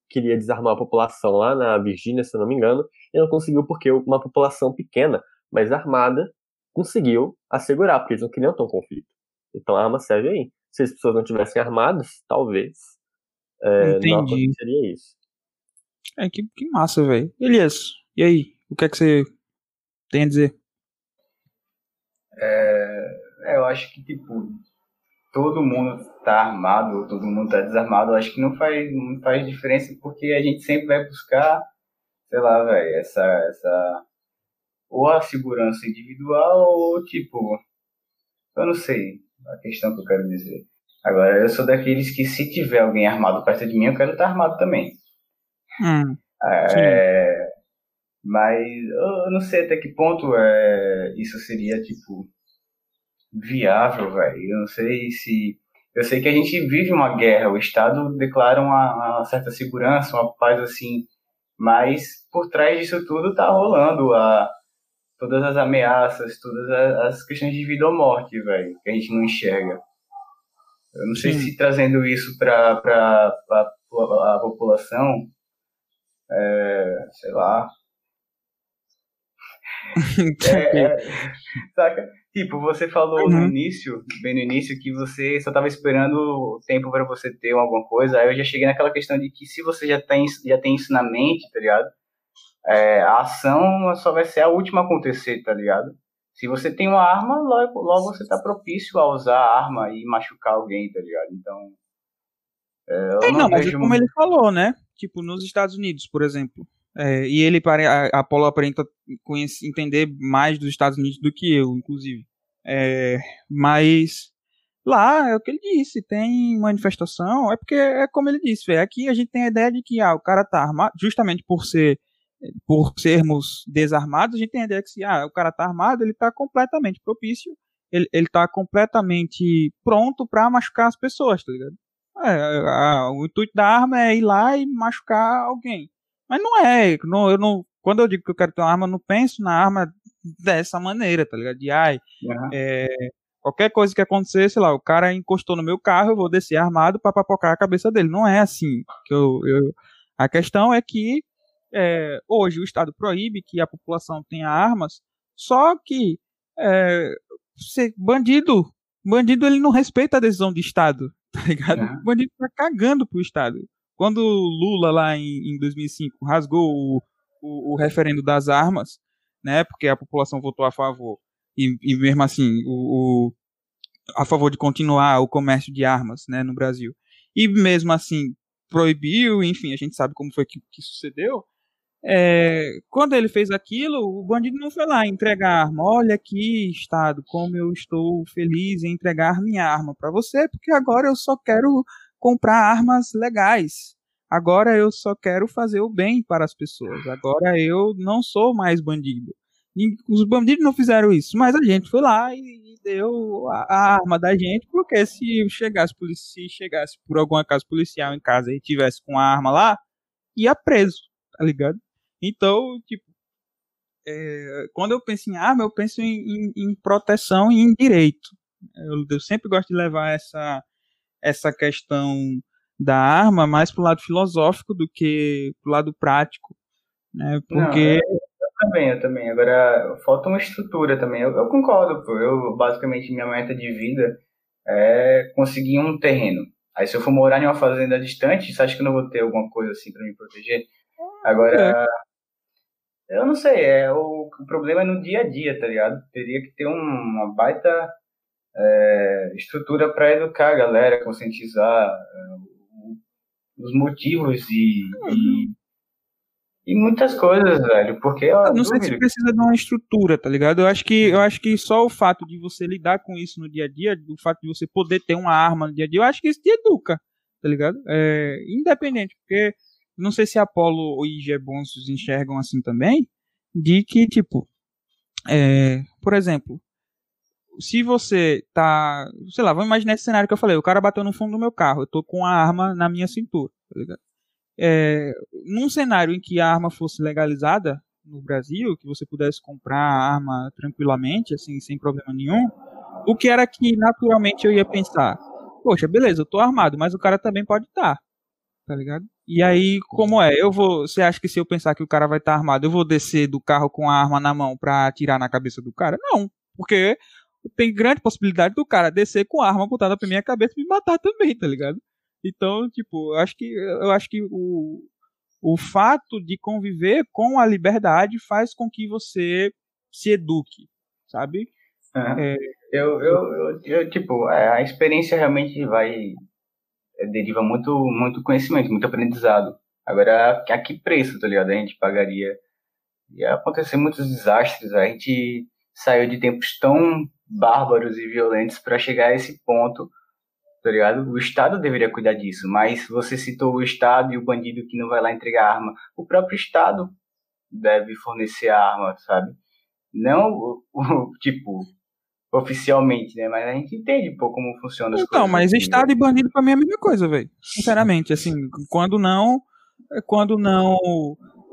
queria desarmar a população lá na Virgínia, se eu não me engano, e não conseguiu porque uma população pequena, mas armada, conseguiu assegurar, porque eles não queriam ter um conflito. Então a arma serve aí. Se as pessoas não tivessem armadas, talvez é, não aconteceria isso. É, que, que massa, velho. Elias, e aí? O que é que você tem a dizer? É, é, eu acho que, tipo, todo mundo tá armado, todo mundo tá desarmado, eu acho que não faz, não faz diferença porque a gente sempre vai buscar, sei lá, velho, essa, essa. Ou a segurança individual, ou tipo. Eu não sei a questão que eu quero dizer. Agora, eu sou daqueles que se tiver alguém armado perto de mim, eu quero estar armado também. Hum, é, mas eu não sei até que ponto é, isso seria, tipo, viável, velho. Eu não sei se. Eu sei que a gente vive uma guerra, o Estado declara uma, uma certa segurança, uma paz assim, mas por trás disso tudo tá rolando a, todas as ameaças, todas as, questões de vida ou morte, velho, que a gente não enxerga. Eu não sei Sim. se trazendo isso para a população é, sei lá. é, é, saca? Tipo, você falou uhum. no início, bem no início, que você só tava esperando o tempo para você ter alguma coisa. Aí eu já cheguei naquela questão de que se você já tem, já tem isso na mente, tá ligado? É, a ação só vai ser a última a acontecer, tá ligado? Se você tem uma arma, logo, logo você tá propício a usar a arma e machucar alguém, tá ligado? Então. É, é não, não mas é como ele falou, né? Tipo, nos Estados Unidos, por exemplo. É, e ele, a Apolo aparenta conhece, entender mais dos Estados Unidos do que eu, inclusive. É, mas Lá é o que ele disse, tem manifestação, é porque é como ele disse, véio, aqui a gente tem a ideia de que ah, o cara tá armado, justamente por ser por sermos desarmados, a gente tem a ideia que se ah, o cara tá armado, ele tá completamente propício, ele, ele tá completamente pronto para machucar as pessoas, tá ligado? É, a, o intuito da arma é ir lá e machucar alguém. Mas não é, não, eu não, quando eu digo que eu quero ter uma arma, eu não penso na arma dessa maneira, tá ligado? De ai, uhum. é, qualquer coisa que acontecer, sei lá, o cara encostou no meu carro, eu vou descer armado para papocar a cabeça dele. Não é assim que eu, eu... a questão é que é, hoje o Estado proíbe que a população tenha armas, só que é, bandido, bandido ele não respeita a decisão do Estado, tá ligado? É. O bandido tá cagando pro Estado. Quando Lula lá em, em 2005 rasgou o, o, o, referendo das armas, né, porque a população votou a favor, e, e mesmo assim o, o, a favor de continuar o comércio de armas, né, no Brasil, e mesmo assim proibiu, enfim, a gente sabe como foi que, que sucedeu, é, quando ele fez aquilo, o bandido não foi lá entregar a arma. Olha aqui, Estado, como eu estou feliz em entregar minha arma para você, porque agora eu só quero comprar armas legais. Agora eu só quero fazer o bem para as pessoas. Agora eu não sou mais bandido. E os bandidos não fizeram isso, mas a gente foi lá e deu a, a arma da gente, porque se chegasse, se chegasse por algum acaso policial em casa e tivesse com a arma lá, ia preso, tá ligado? Então, tipo, é, quando eu penso em arma, eu penso em, em, em proteção e em direito. Eu, eu, sempre gosto de levar essa, essa questão da arma mais pro lado filosófico do que pro lado prático, né? Porque... Não, eu também, eu também. Agora, falta uma estrutura também. Eu, eu concordo, pô. Eu, basicamente, minha meta de vida é conseguir um terreno. Aí, se eu for morar em uma fazenda distante, você acha que eu não vou ter alguma coisa assim para me proteger? Agora, é. Eu não sei, é, o, o problema é no dia a dia, tá ligado? Teria que ter um, uma baita é, estrutura para educar a galera, conscientizar é, os motivos e, uhum. e, e, muitas coisas, velho. Porque eu não sei se precisa de uma estrutura, tá ligado? Eu acho que eu acho que só o fato de você lidar com isso no dia a dia, o fato de você poder ter uma arma no dia a dia, eu acho que isso te educa, tá ligado? É, independente, porque não sei se Apollo e Gebonsos enxergam assim também, de que, tipo, é, por exemplo, se você tá, sei lá, vamos imaginar esse cenário que eu falei, o cara bateu no fundo do meu carro, eu tô com a arma na minha cintura, tá ligado? É, num cenário em que a arma fosse legalizada no Brasil, que você pudesse comprar a arma tranquilamente, assim, sem problema nenhum, o que era que naturalmente eu ia pensar? Poxa, beleza, eu tô armado, mas o cara também pode estar, tá, tá ligado? E aí, como é? Eu vou. Você acha que se eu pensar que o cara vai estar tá armado, eu vou descer do carro com a arma na mão pra atirar na cabeça do cara? Não. Porque tem grande possibilidade do cara descer com a arma botada pra minha cabeça e me matar também, tá ligado? Então, tipo, eu acho que, eu acho que o, o fato de conviver com a liberdade faz com que você se eduque, sabe? É. É, eu, eu, eu, eu, tipo, é, a experiência realmente vai deriva muito, muito conhecimento, muito aprendizado. Agora, a que preço, tá ligado? A gente pagaria. Ia acontecer muitos desastres. A gente saiu de tempos tão bárbaros e violentos para chegar a esse ponto, tá ligado? O Estado deveria cuidar disso, mas você citou o Estado e o bandido que não vai lá entregar arma. O próprio Estado deve fornecer a arma, sabe? Não, o tipo, oficialmente, né? Mas a gente entende um pouco como funciona as então, mas assim, Estado né? e bandido pra mim é a mesma coisa, velho. Sinceramente, assim, quando não. Quando não.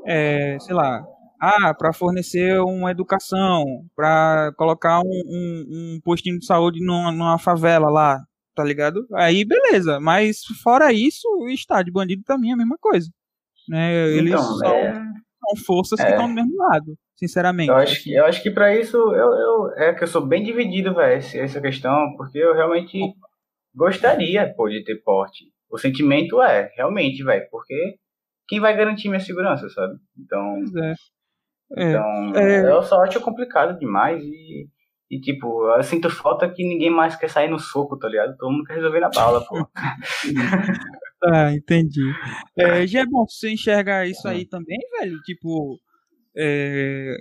É, sei lá. Ah, para fornecer uma educação, para colocar um, um, um, postinho de saúde numa, numa favela lá, tá ligado? Aí beleza, mas fora isso, o Estado e bandido pra mim é a mesma coisa. Né? Eles então, são, é... são forças é... que estão do mesmo lado sinceramente. Eu acho que, eu acho que para isso eu, eu, é que eu sou bem dividido, velho, essa questão, porque eu realmente gostaria, pô, de ter porte. O sentimento é, realmente, velho, porque quem vai garantir minha segurança, sabe? Então. É. é então, é... eu só acho complicado demais e, e, tipo, eu sinto falta que ninguém mais quer sair no soco, tá ligado? Todo mundo quer resolver na bala, pô. ah, entendi. É, já é bom você enxergar isso aí também, velho? Tipo, é,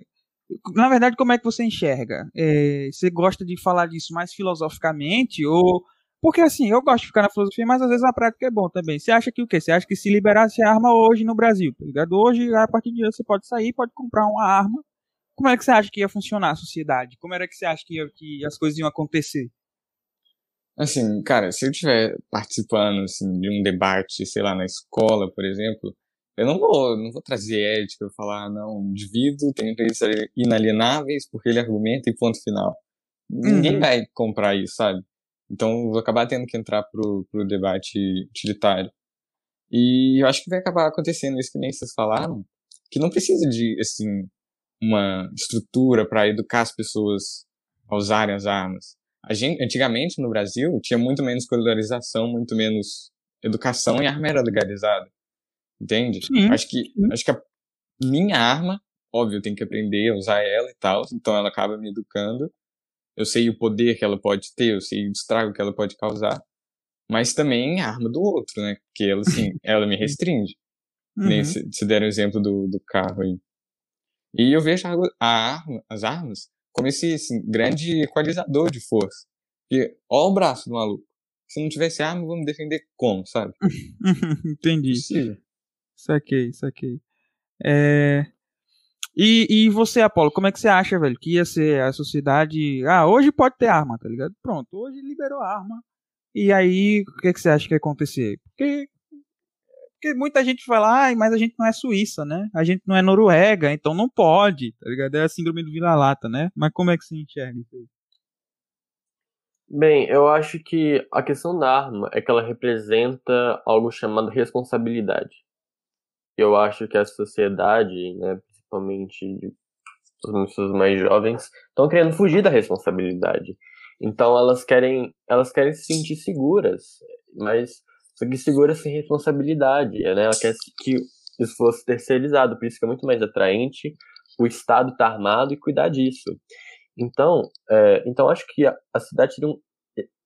na verdade, como é que você enxerga? É, você gosta de falar disso mais filosoficamente ou Porque assim, eu gosto de ficar na filosofia, mas às vezes na prática é bom também. Você acha que o quê? Você acha que se liberasse a arma hoje no Brasil, tá ligado? Hoje, a partir de hoje, você pode sair, pode comprar uma arma. Como é que você acha que ia funcionar a sociedade? Como era que você acha que, ia, que as coisas iam acontecer? Assim, cara, se eu estiver participando assim, de um debate, sei lá, na escola, por exemplo, eu não vou, não vou trazer ética, eu falar, ah, não, o indivíduo tem direitos inalienáveis porque ele argumenta e ponto final. Ninguém Uhum. vai comprar isso, sabe? Então, eu vou acabar tendo que entrar pro, pro debate utilitário. E eu acho que vai acabar acontecendo isso que nem vocês falaram, que não precisa de, assim, uma estrutura para educar as pessoas a usarem as armas. A gente, antigamente, no Brasil, tinha muito menos colorização, muito menos educação e a arma era legalizada. Entende? Sim, acho que, sim. acho que a minha arma, óbvio, eu tenho que aprender a usar ela e tal, então ela acaba me educando. Eu sei o poder que ela pode ter, eu sei o estrago que ela pode causar. Mas também a arma do outro, né? Porque ela, assim, ela me restringe. Nem Uhum. se, se der o exemplo do, do carro aí. E eu vejo a, a arma, as armas como esse assim, grande equalizador de força. Porque, ó o braço do maluco. Se não tivesse arma, vamos defender como, sabe? Entendi. Impossível. Saquei, saquei. É... E, e você, Apolo, como é que você acha, velho, que ia ser a sociedade. Ah, hoje pode ter arma, tá ligado? Pronto, hoje liberou a arma. E aí, o que, que você acha que ia acontecer? Porque, porque muita gente fala, ai, mas a gente não é Suíça, né? A gente não é Noruega, então não pode, tá ligado? É a síndrome do vira-lata, né? Mas como é que você enxerga isso aí? Bem, eu acho que a questão da arma é que ela representa algo chamado responsabilidade. Eu acho que a sociedade, né, principalmente as pessoas mais jovens, estão querendo fugir da responsabilidade. Então elas querem, elas querem se sentir seguras, mas só que seguras sem responsabilidade, né? Ela quer que isso fosse terceirizado, por isso que é muito mais atraente o Estado estar armado e cuidar disso. Então, é, então acho que a, a cidade teria um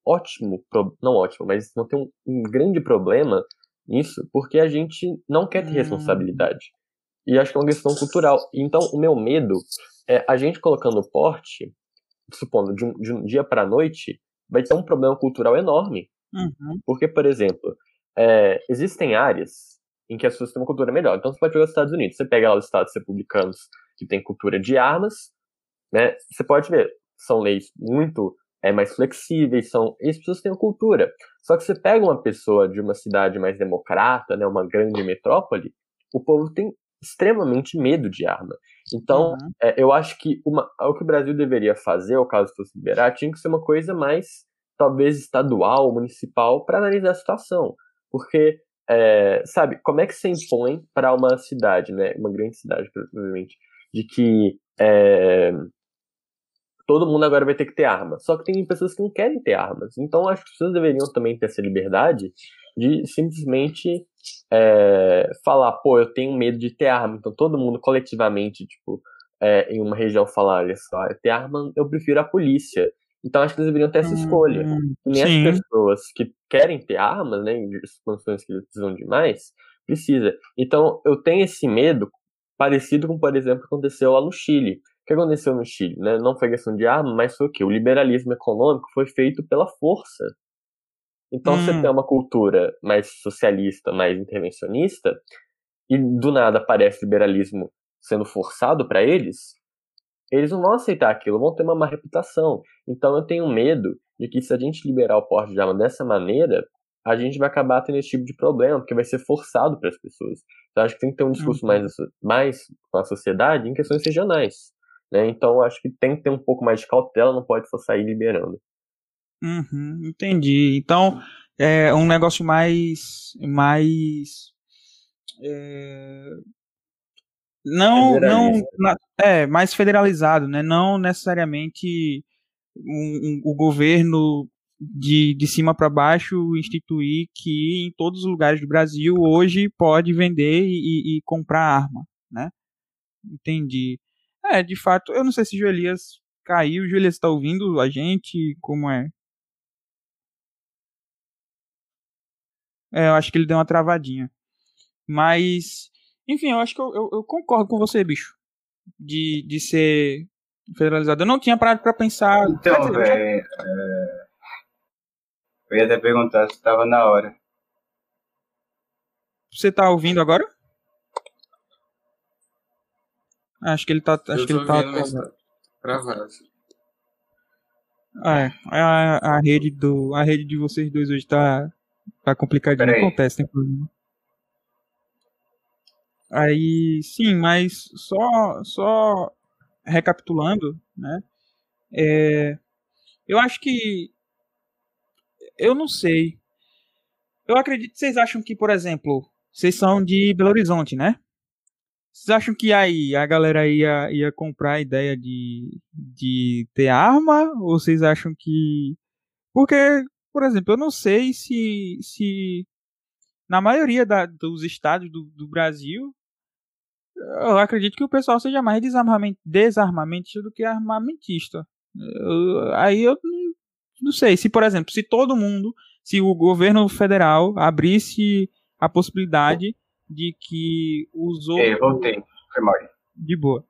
ótimo, pro- não ótimo, mas não tem um, um grande problema nisso, porque a gente não quer ter Hum. responsabilidade. E acho que é uma questão cultural. Então, o meu medo é a gente colocando o porte, supondo, de um, de um dia para noite, vai ter um problema cultural enorme. Uhum. Porque, por exemplo, é, existem áreas em que as pessoas têm uma cultura melhor. Então, você pode pegar os Estados Unidos. Você pega lá os estados republicanos que têm cultura de armas, né? Você pode ver, são leis muito é, mais flexíveis, são, e as pessoas têm uma cultura. Só que você pega uma pessoa de uma cidade mais democrata, né, uma grande metrópole, o povo tem extremamente medo de arma. Então, Uhum. é, eu acho que uma, o que o Brasil deveria fazer, ou caso fosse liberar, tinha que ser uma coisa mais, talvez, estadual, municipal, para analisar a situação. Porque, é, sabe, como é que você impõe para uma cidade, né, uma grande cidade, provavelmente, de que é, todo mundo agora vai ter que ter arma. Só que tem pessoas que não querem ter armas. Então, acho que as pessoas deveriam também ter essa liberdade de simplesmente é, falar, pô, eu tenho medo de ter arma. Então todo mundo coletivamente, tipo, é, em uma região falar, olha só, ter arma, eu prefiro a polícia. Então acho que eles deveriam ter essa escolha. Hum, nem sim. as pessoas que querem ter armas, né, em condições que eles precisam de mais, precisa. Então eu tenho esse medo parecido com, por exemplo, aconteceu lá no Chile. O que aconteceu no Chile, né? Não foi questão de arma, mas foi o quê? O liberalismo econômico foi feito pela força. Então, Hum. você tem uma cultura mais socialista, mais intervencionista, e do nada aparece liberalismo sendo forçado para eles, eles não vão aceitar aquilo, vão ter uma má reputação. Então, eu tenho medo de que se a gente liberar o porte de arma dessa maneira, a gente vai acabar tendo esse tipo de problema, porque vai ser forçado para as pessoas. Então, acho que tem que ter um discurso Uhum. mais, mais com a sociedade em questões regionais. Né? Então, acho que tem que ter um pouco mais de cautela, não pode só sair liberando. Uhum, entendi. Então, é um negócio mais, mais, é, não, não, Federalista. na- é, mais federalizado, né? Não necessariamente um- um- o governo de, de cima para baixo instituir que em todos os lugares do Brasil hoje pode vender e, e comprar arma, né? Entendi. É, de fato, eu não sei se o Elias caiu. O Elias está ouvindo a gente? Como é? É, eu acho que ele deu uma travadinha. Mas, enfim, eu acho que eu, eu, eu concordo com você, bicho. De, de ser federalizado. Eu não tinha parado pra pensar. Então, dizer, eu já- velho, é, Eu ia até perguntar se tava na hora. Você tá ouvindo agora? Acho que ele tá. Acho que ele tá. travado. Ah, é. A, a rede do. A rede de vocês dois hoje tá. Tá complicadinha. Peraí. Acontece, tem problema. Aí, sim, mas só, só recapitulando, né? É, eu acho que. Eu não sei. Eu acredito que vocês acham que, por exemplo, vocês são de Belo Horizonte, né? Vocês acham que aí a galera ia, ia comprar a ideia de, de ter arma? Ou vocês acham que. Porque, por exemplo, eu não sei se, se na maioria da- dos estados do, do Brasil, eu acredito que o pessoal seja mais desarmamen- desarmamentista do que armamentista. Eu- aí eu não, não sei. Se, por exemplo, se todo mundo, se o governo federal abrisse a possibilidade de que Ei, outros voltei. Foi mal. de boa.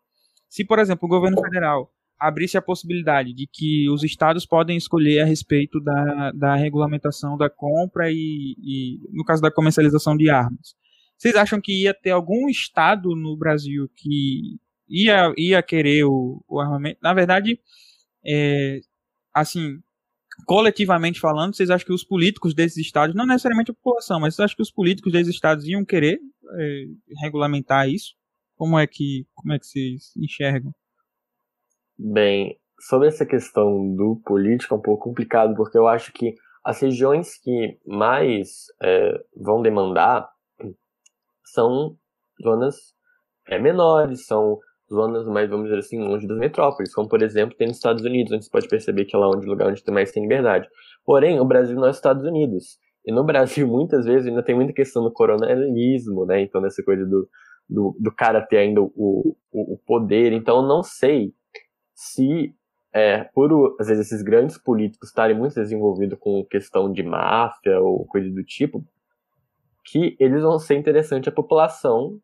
Se, por exemplo, o governo federal abrisse a possibilidade de que os estados podem escolher a respeito da, da regulamentação da compra e, e, no caso da comercialização de armas, vocês acham que ia ter algum estado no Brasil que ia, ia querer o, o armamento? Na verdade, é, assim, coletivamente falando, vocês acham que os políticos desses estados, não necessariamente a população, mas vocês acham que os políticos desses estados iam querer é, regulamentar isso? Como é que como é que vocês enxergam? Bem, sobre essa questão do político é um pouco complicado, porque eu acho que as regiões que mais é, vão demandar são zonas é, menores, são zonas mais, vamos dizer assim, longe das metrópoles, como por exemplo tem nos Estados Unidos, onde você pode perceber que é lá onde o lugar onde tem mais tem liberdade. Porém, o Brasil não é os Estados Unidos. E no Brasil, muitas vezes, ainda tem muita questão do coronelismo, né? Então, dessa coisa do, do, do cara ter ainda o, o, o poder. Então, não sei se, é, por às vezes, esses grandes políticos estarem muito desenvolvidos com questão de máfia ou coisa do tipo, que eles vão ser interessante a população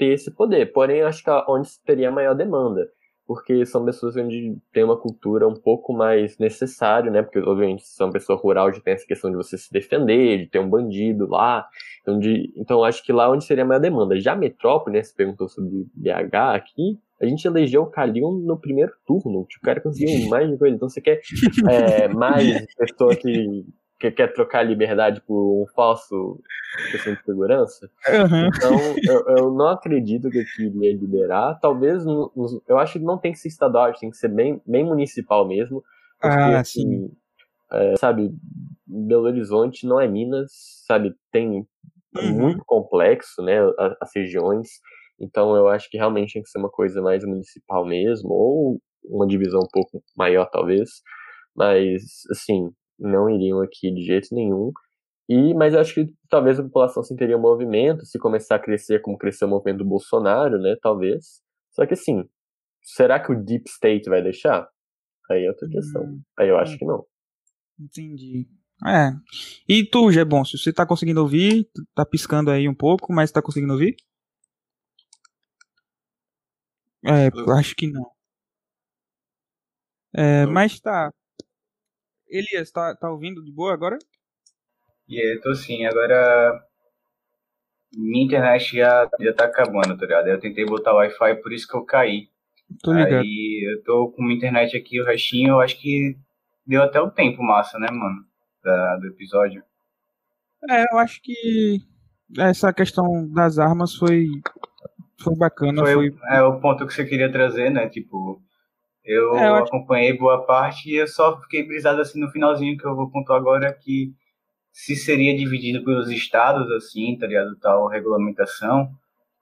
ter esse poder. Porém, acho que é onde teria a maior demanda. Porque são pessoas onde tem uma cultura um pouco mais necessária, né? Porque, obviamente, se é uma pessoa rural, já tem essa questão de você se defender, de ter um bandido lá. Então, de, então acho que lá onde seria a maior demanda. Já a metrópole, né? Você perguntou sobre BH aqui, a gente elegeu o Calil no primeiro turno. Tipo, o cara conseguiu mais de coisa. Então você quer é, mais pessoa que, que quer trocar a liberdade por um falso questão de segurança? Então, eu, eu não acredito que aqui iria liberar. Talvez, eu acho que não tem que ser estadual, tem que ser bem, bem municipal mesmo. Porque, Ah, assim, é, sabe, Belo Horizonte não é Minas, sabe, tem Uhum. muito complexo, né, a- as regiões. Então, eu acho que realmente tem que ser uma coisa mais municipal mesmo, ou uma divisão um pouco maior, talvez. Mas, assim, não iriam aqui de jeito nenhum. E, mas eu acho que talvez a população sim teria um movimento, se começar a crescer como cresceu o movimento do Bolsonaro, né? Talvez. Só que assim, será que o Deep State vai deixar? Aí é outra questão. Hum, Aí eu acho que não. entendi. É. E tu, Geboncio, você tá conseguindo ouvir? Tá piscando aí um pouco, mas tá conseguindo ouvir? É, eu acho que não. É, Não. mas tá. Elias, tá, tá ouvindo de boa agora? E aí, eu tô sim, agora. Minha internet já, já tá acabando, tá ligado? Eu tentei botar Wi-Fi, por isso que eu caí. Tô ligado. Aí eu tô com minha internet aqui, o restinho, eu acho que deu até o tempo massa, né, mano? Da, do episódio. É, eu acho que essa questão das armas foi, foi bacana. Foi, Foi, é o ponto que você queria trazer, né? Tipo, eu, É, eu acompanhei boa parte e eu só fiquei brisado assim no finalzinho que eu vou pontuar agora que se seria dividido pelos estados, assim, tá ligado? Tal regulamentação.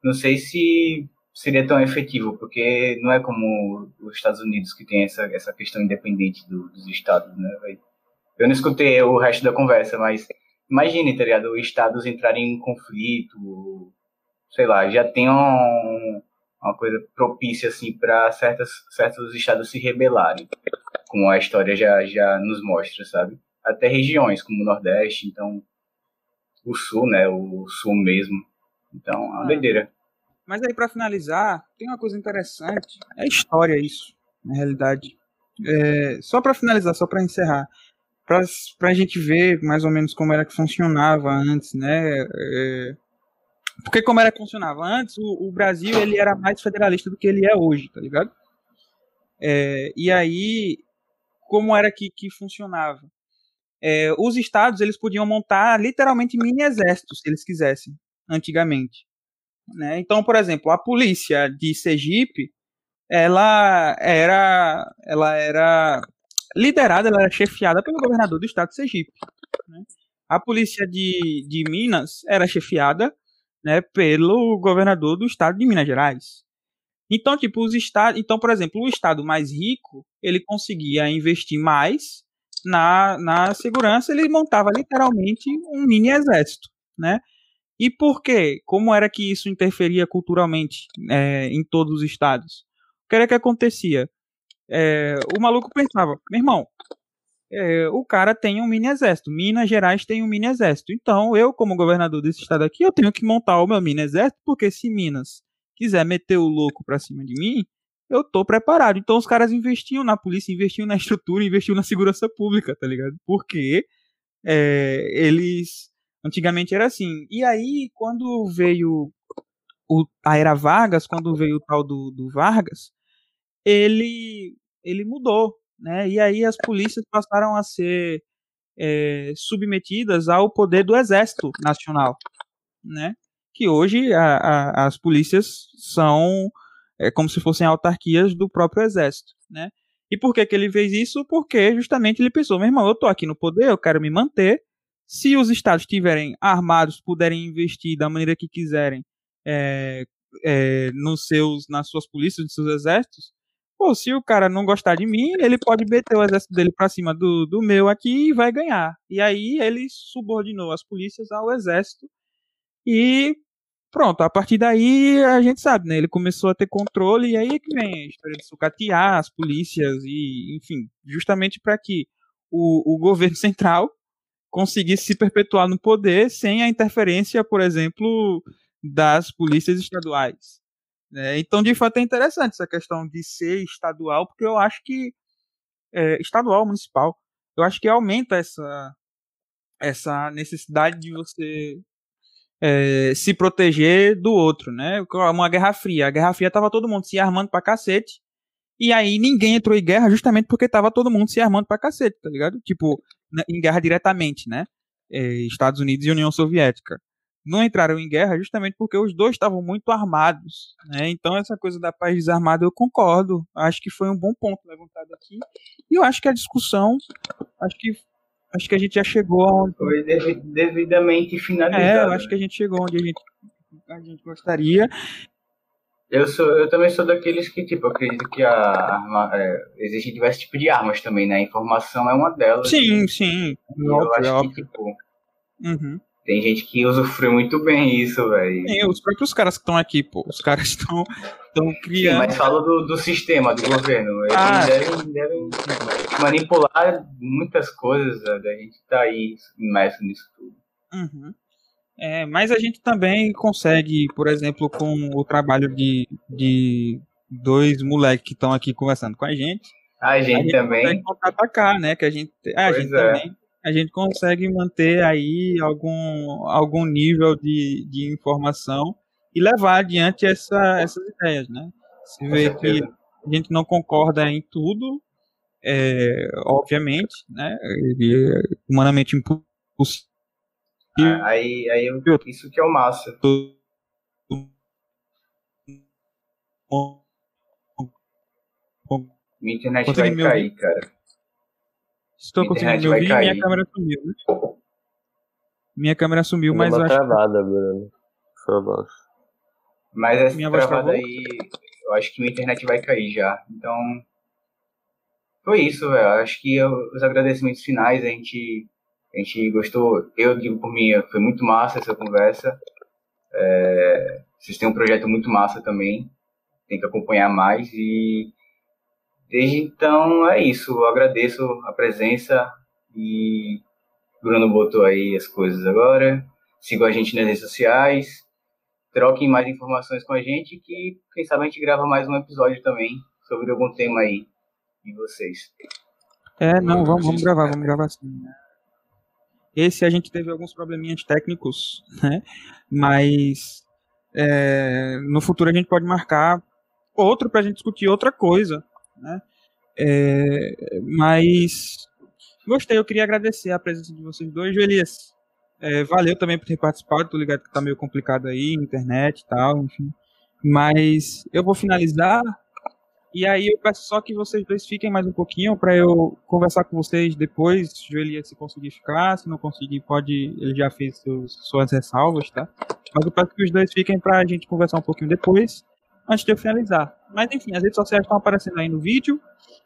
Não sei se seria tão efetivo, porque não é como os Estados Unidos que tem essa, essa questão independente do- dos estados, né? Eu não escutei o resto da conversa, mas imagine, tá ligado? Os estados entrarem em conflito, sei lá, já tem um, uma coisa propícia assim para certas certos estados se rebelarem, como a história já já nos mostra, sabe? Até regiões como o Nordeste, então o Sul, né? O Sul mesmo. Então, é uma Ah. doideira. Mas aí, pra finalizar, tem uma coisa interessante. É história isso, na realidade. É, só pra finalizar, só pra encerrar. para a gente ver mais ou menos como era que funcionava antes, né? É, porque como era que funcionava antes, o, o, Brasil ele era mais federalista do que ele é hoje, tá ligado? É, e aí, como era que, que funcionava? É, os estados eles podiam montar literalmente mini exércitos se eles quisessem, antigamente. Né? Então, por exemplo, a polícia de Sergipe, ela era, ela era liderada, ela era chefiada pelo governador do estado de Sergipe. Né? A polícia de, de Minas era chefiada né, pelo governador do estado de Minas Gerais. Então, tipo, os estados, então, por exemplo, o estado mais rico, ele conseguia investir mais na, na segurança, ele montava literalmente um mini exército, né? E por quê? Como era que isso interferia culturalmente é, em todos os estados? O que era que acontecia? É, o maluco pensava, meu irmão, é, o cara tem um mini exército. Minas Gerais tem um mini exército. Então, eu, como governador desse estado aqui, eu tenho que montar o meu mini exército, porque se Minas quiser meter o louco pra cima de mim, eu tô preparado. Então, os caras investiam na polícia, investiam na estrutura, investiam na segurança pública, tá ligado? Porque é, eles. Antigamente era assim. E aí, quando veio o, a era Vargas, quando veio o tal do, do Vargas, ele, ele mudou, né? E aí as polícias passaram a ser é, submetidas ao poder do Exército Nacional, né? Que hoje a, a, as polícias são é, como se fossem autarquias do próprio Exército, né? E por que, que ele fez isso? Porque justamente ele pensou, meu irmão, eu tô aqui no poder, eu quero me manter. Se os estados estiverem armados, puderem investir da maneira que quiserem é, é, nos seus, nas suas polícias, nos seus exércitos, Pô, se o cara não gostar de mim, ele pode meter o exército dele pra cima do, do meu aqui e vai ganhar. E aí ele subordinou as polícias ao exército e pronto, a partir daí a gente sabe, né? Ele começou a ter controle e aí é que vem a história de sucatear as polícias e, enfim, justamente para que o, o governo central conseguisse se perpetuar no poder sem a interferência, por exemplo, das polícias estaduais. É, então, de fato, é interessante essa questão de ser estadual, porque eu acho que é, estadual, municipal, eu acho que aumenta essa essa necessidade de você é, se proteger do outro, né? Uma guerra fria. A guerra fria tava todo mundo se armando pra cacete. E aí ninguém entrou em guerra justamente porque tava todo mundo se armando pra cacete, tá ligado? Tipo, em guerra diretamente, né? É, Estados Unidos e União Soviética não entraram em guerra justamente porque os dois estavam muito armados. Né? Então, essa coisa da paz desarmada eu concordo. Acho que foi um bom ponto levantado aqui. E eu acho que a discussão, acho que acho que a gente já chegou aonde... Foi devidamente finalizado. É, eu acho que a gente chegou onde a gente, a gente gostaria. Eu, sou, eu também sou daqueles que, tipo, acredito que a arma, é, existe diversos tipos de armas também, né? A informação é uma delas. Sim, sim. eu óbvio, acho que, tipo, uhum. Tem gente que usufrui muito bem isso, velho. Tem os próprios caras que estão aqui, pô. Os caras estão criando. Sim, mas fala do, do sistema, do governo. Eles ah. devem, devem manipular muitas coisas, a gente tá aí imerso nisso tudo. Uhum. É, mas a gente também consegue, por exemplo, com o trabalho de, de dois moleques que estão aqui conversando com a gente. A gente, a gente também. Contra-atacar, né? Que a gente, a gente é. também a gente consegue manter aí algum, algum nível de, de informação e levar adiante essa, essas ideias, né? Se vê que a gente não concorda em tudo, é, obviamente, né? É humanamente impossível. Aí, aí isso que é o massa. Minha internet vai cair, cara. Estou conseguindo me ouvir e minha câmera sumiu, né? Minha câmera sumiu, mas eu acho travada, Bruno. Por favor. Mas essa minha travada aí, eu acho que minha internet vai cair já. Então, foi isso, velho. Acho que eu, os agradecimentos finais, a gente, a gente gostou. Eu digo por mim, foi muito massa essa conversa. É, vocês têm um projeto muito massa também. Tem que acompanhar mais e Desde então é isso. Eu agradeço a presença e Bruno botou aí as coisas agora. Sigam a gente nas redes sociais. Troquem mais informações com a gente que quem sabe a gente grava mais um episódio também sobre algum tema aí de vocês. É, não, vamos, vamos gravar, vamos gravar sim. Esse a gente teve alguns probleminhas técnicos, né? Mas é, no futuro a gente pode marcar outro para a gente discutir outra coisa, né? É, mas gostei, eu queria agradecer a presença de vocês dois, Elias. É, valeu também por ter participado, tô ligado que tá meio complicado aí, internet e tal, enfim. Mas eu vou finalizar e aí eu peço só que vocês dois fiquem mais um pouquinho para eu conversar com vocês depois, Elias se conseguir ficar, se não conseguir pode, ele já fez seus, suas ressalvas, tá? Mas eu peço que os dois fiquem para a gente conversar um pouquinho depois, antes de eu finalizar. Mas enfim, as redes sociais estão aparecendo aí no vídeo.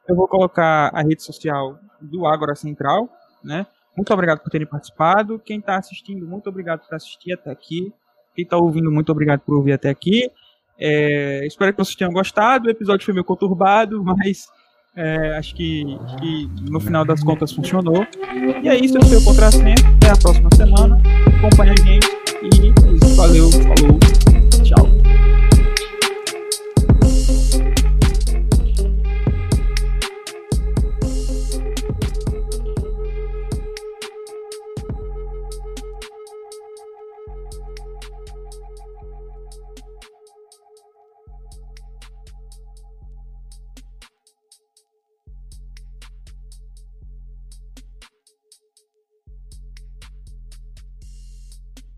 Eu vou colocar a rede social do Ágora Central, né? Muito obrigado por terem participado. Quem está assistindo, muito obrigado por assistir até aqui. Quem está ouvindo, muito obrigado por ouvir até aqui. É, espero que vocês tenham gostado. O episódio foi meio conturbado, mas é, acho, que, acho, que, no final das contas funcionou. E é isso, eu sou o Contrassenso. Até a próxima semana. Acompanhe a gente. E é isso. Valeu, falou.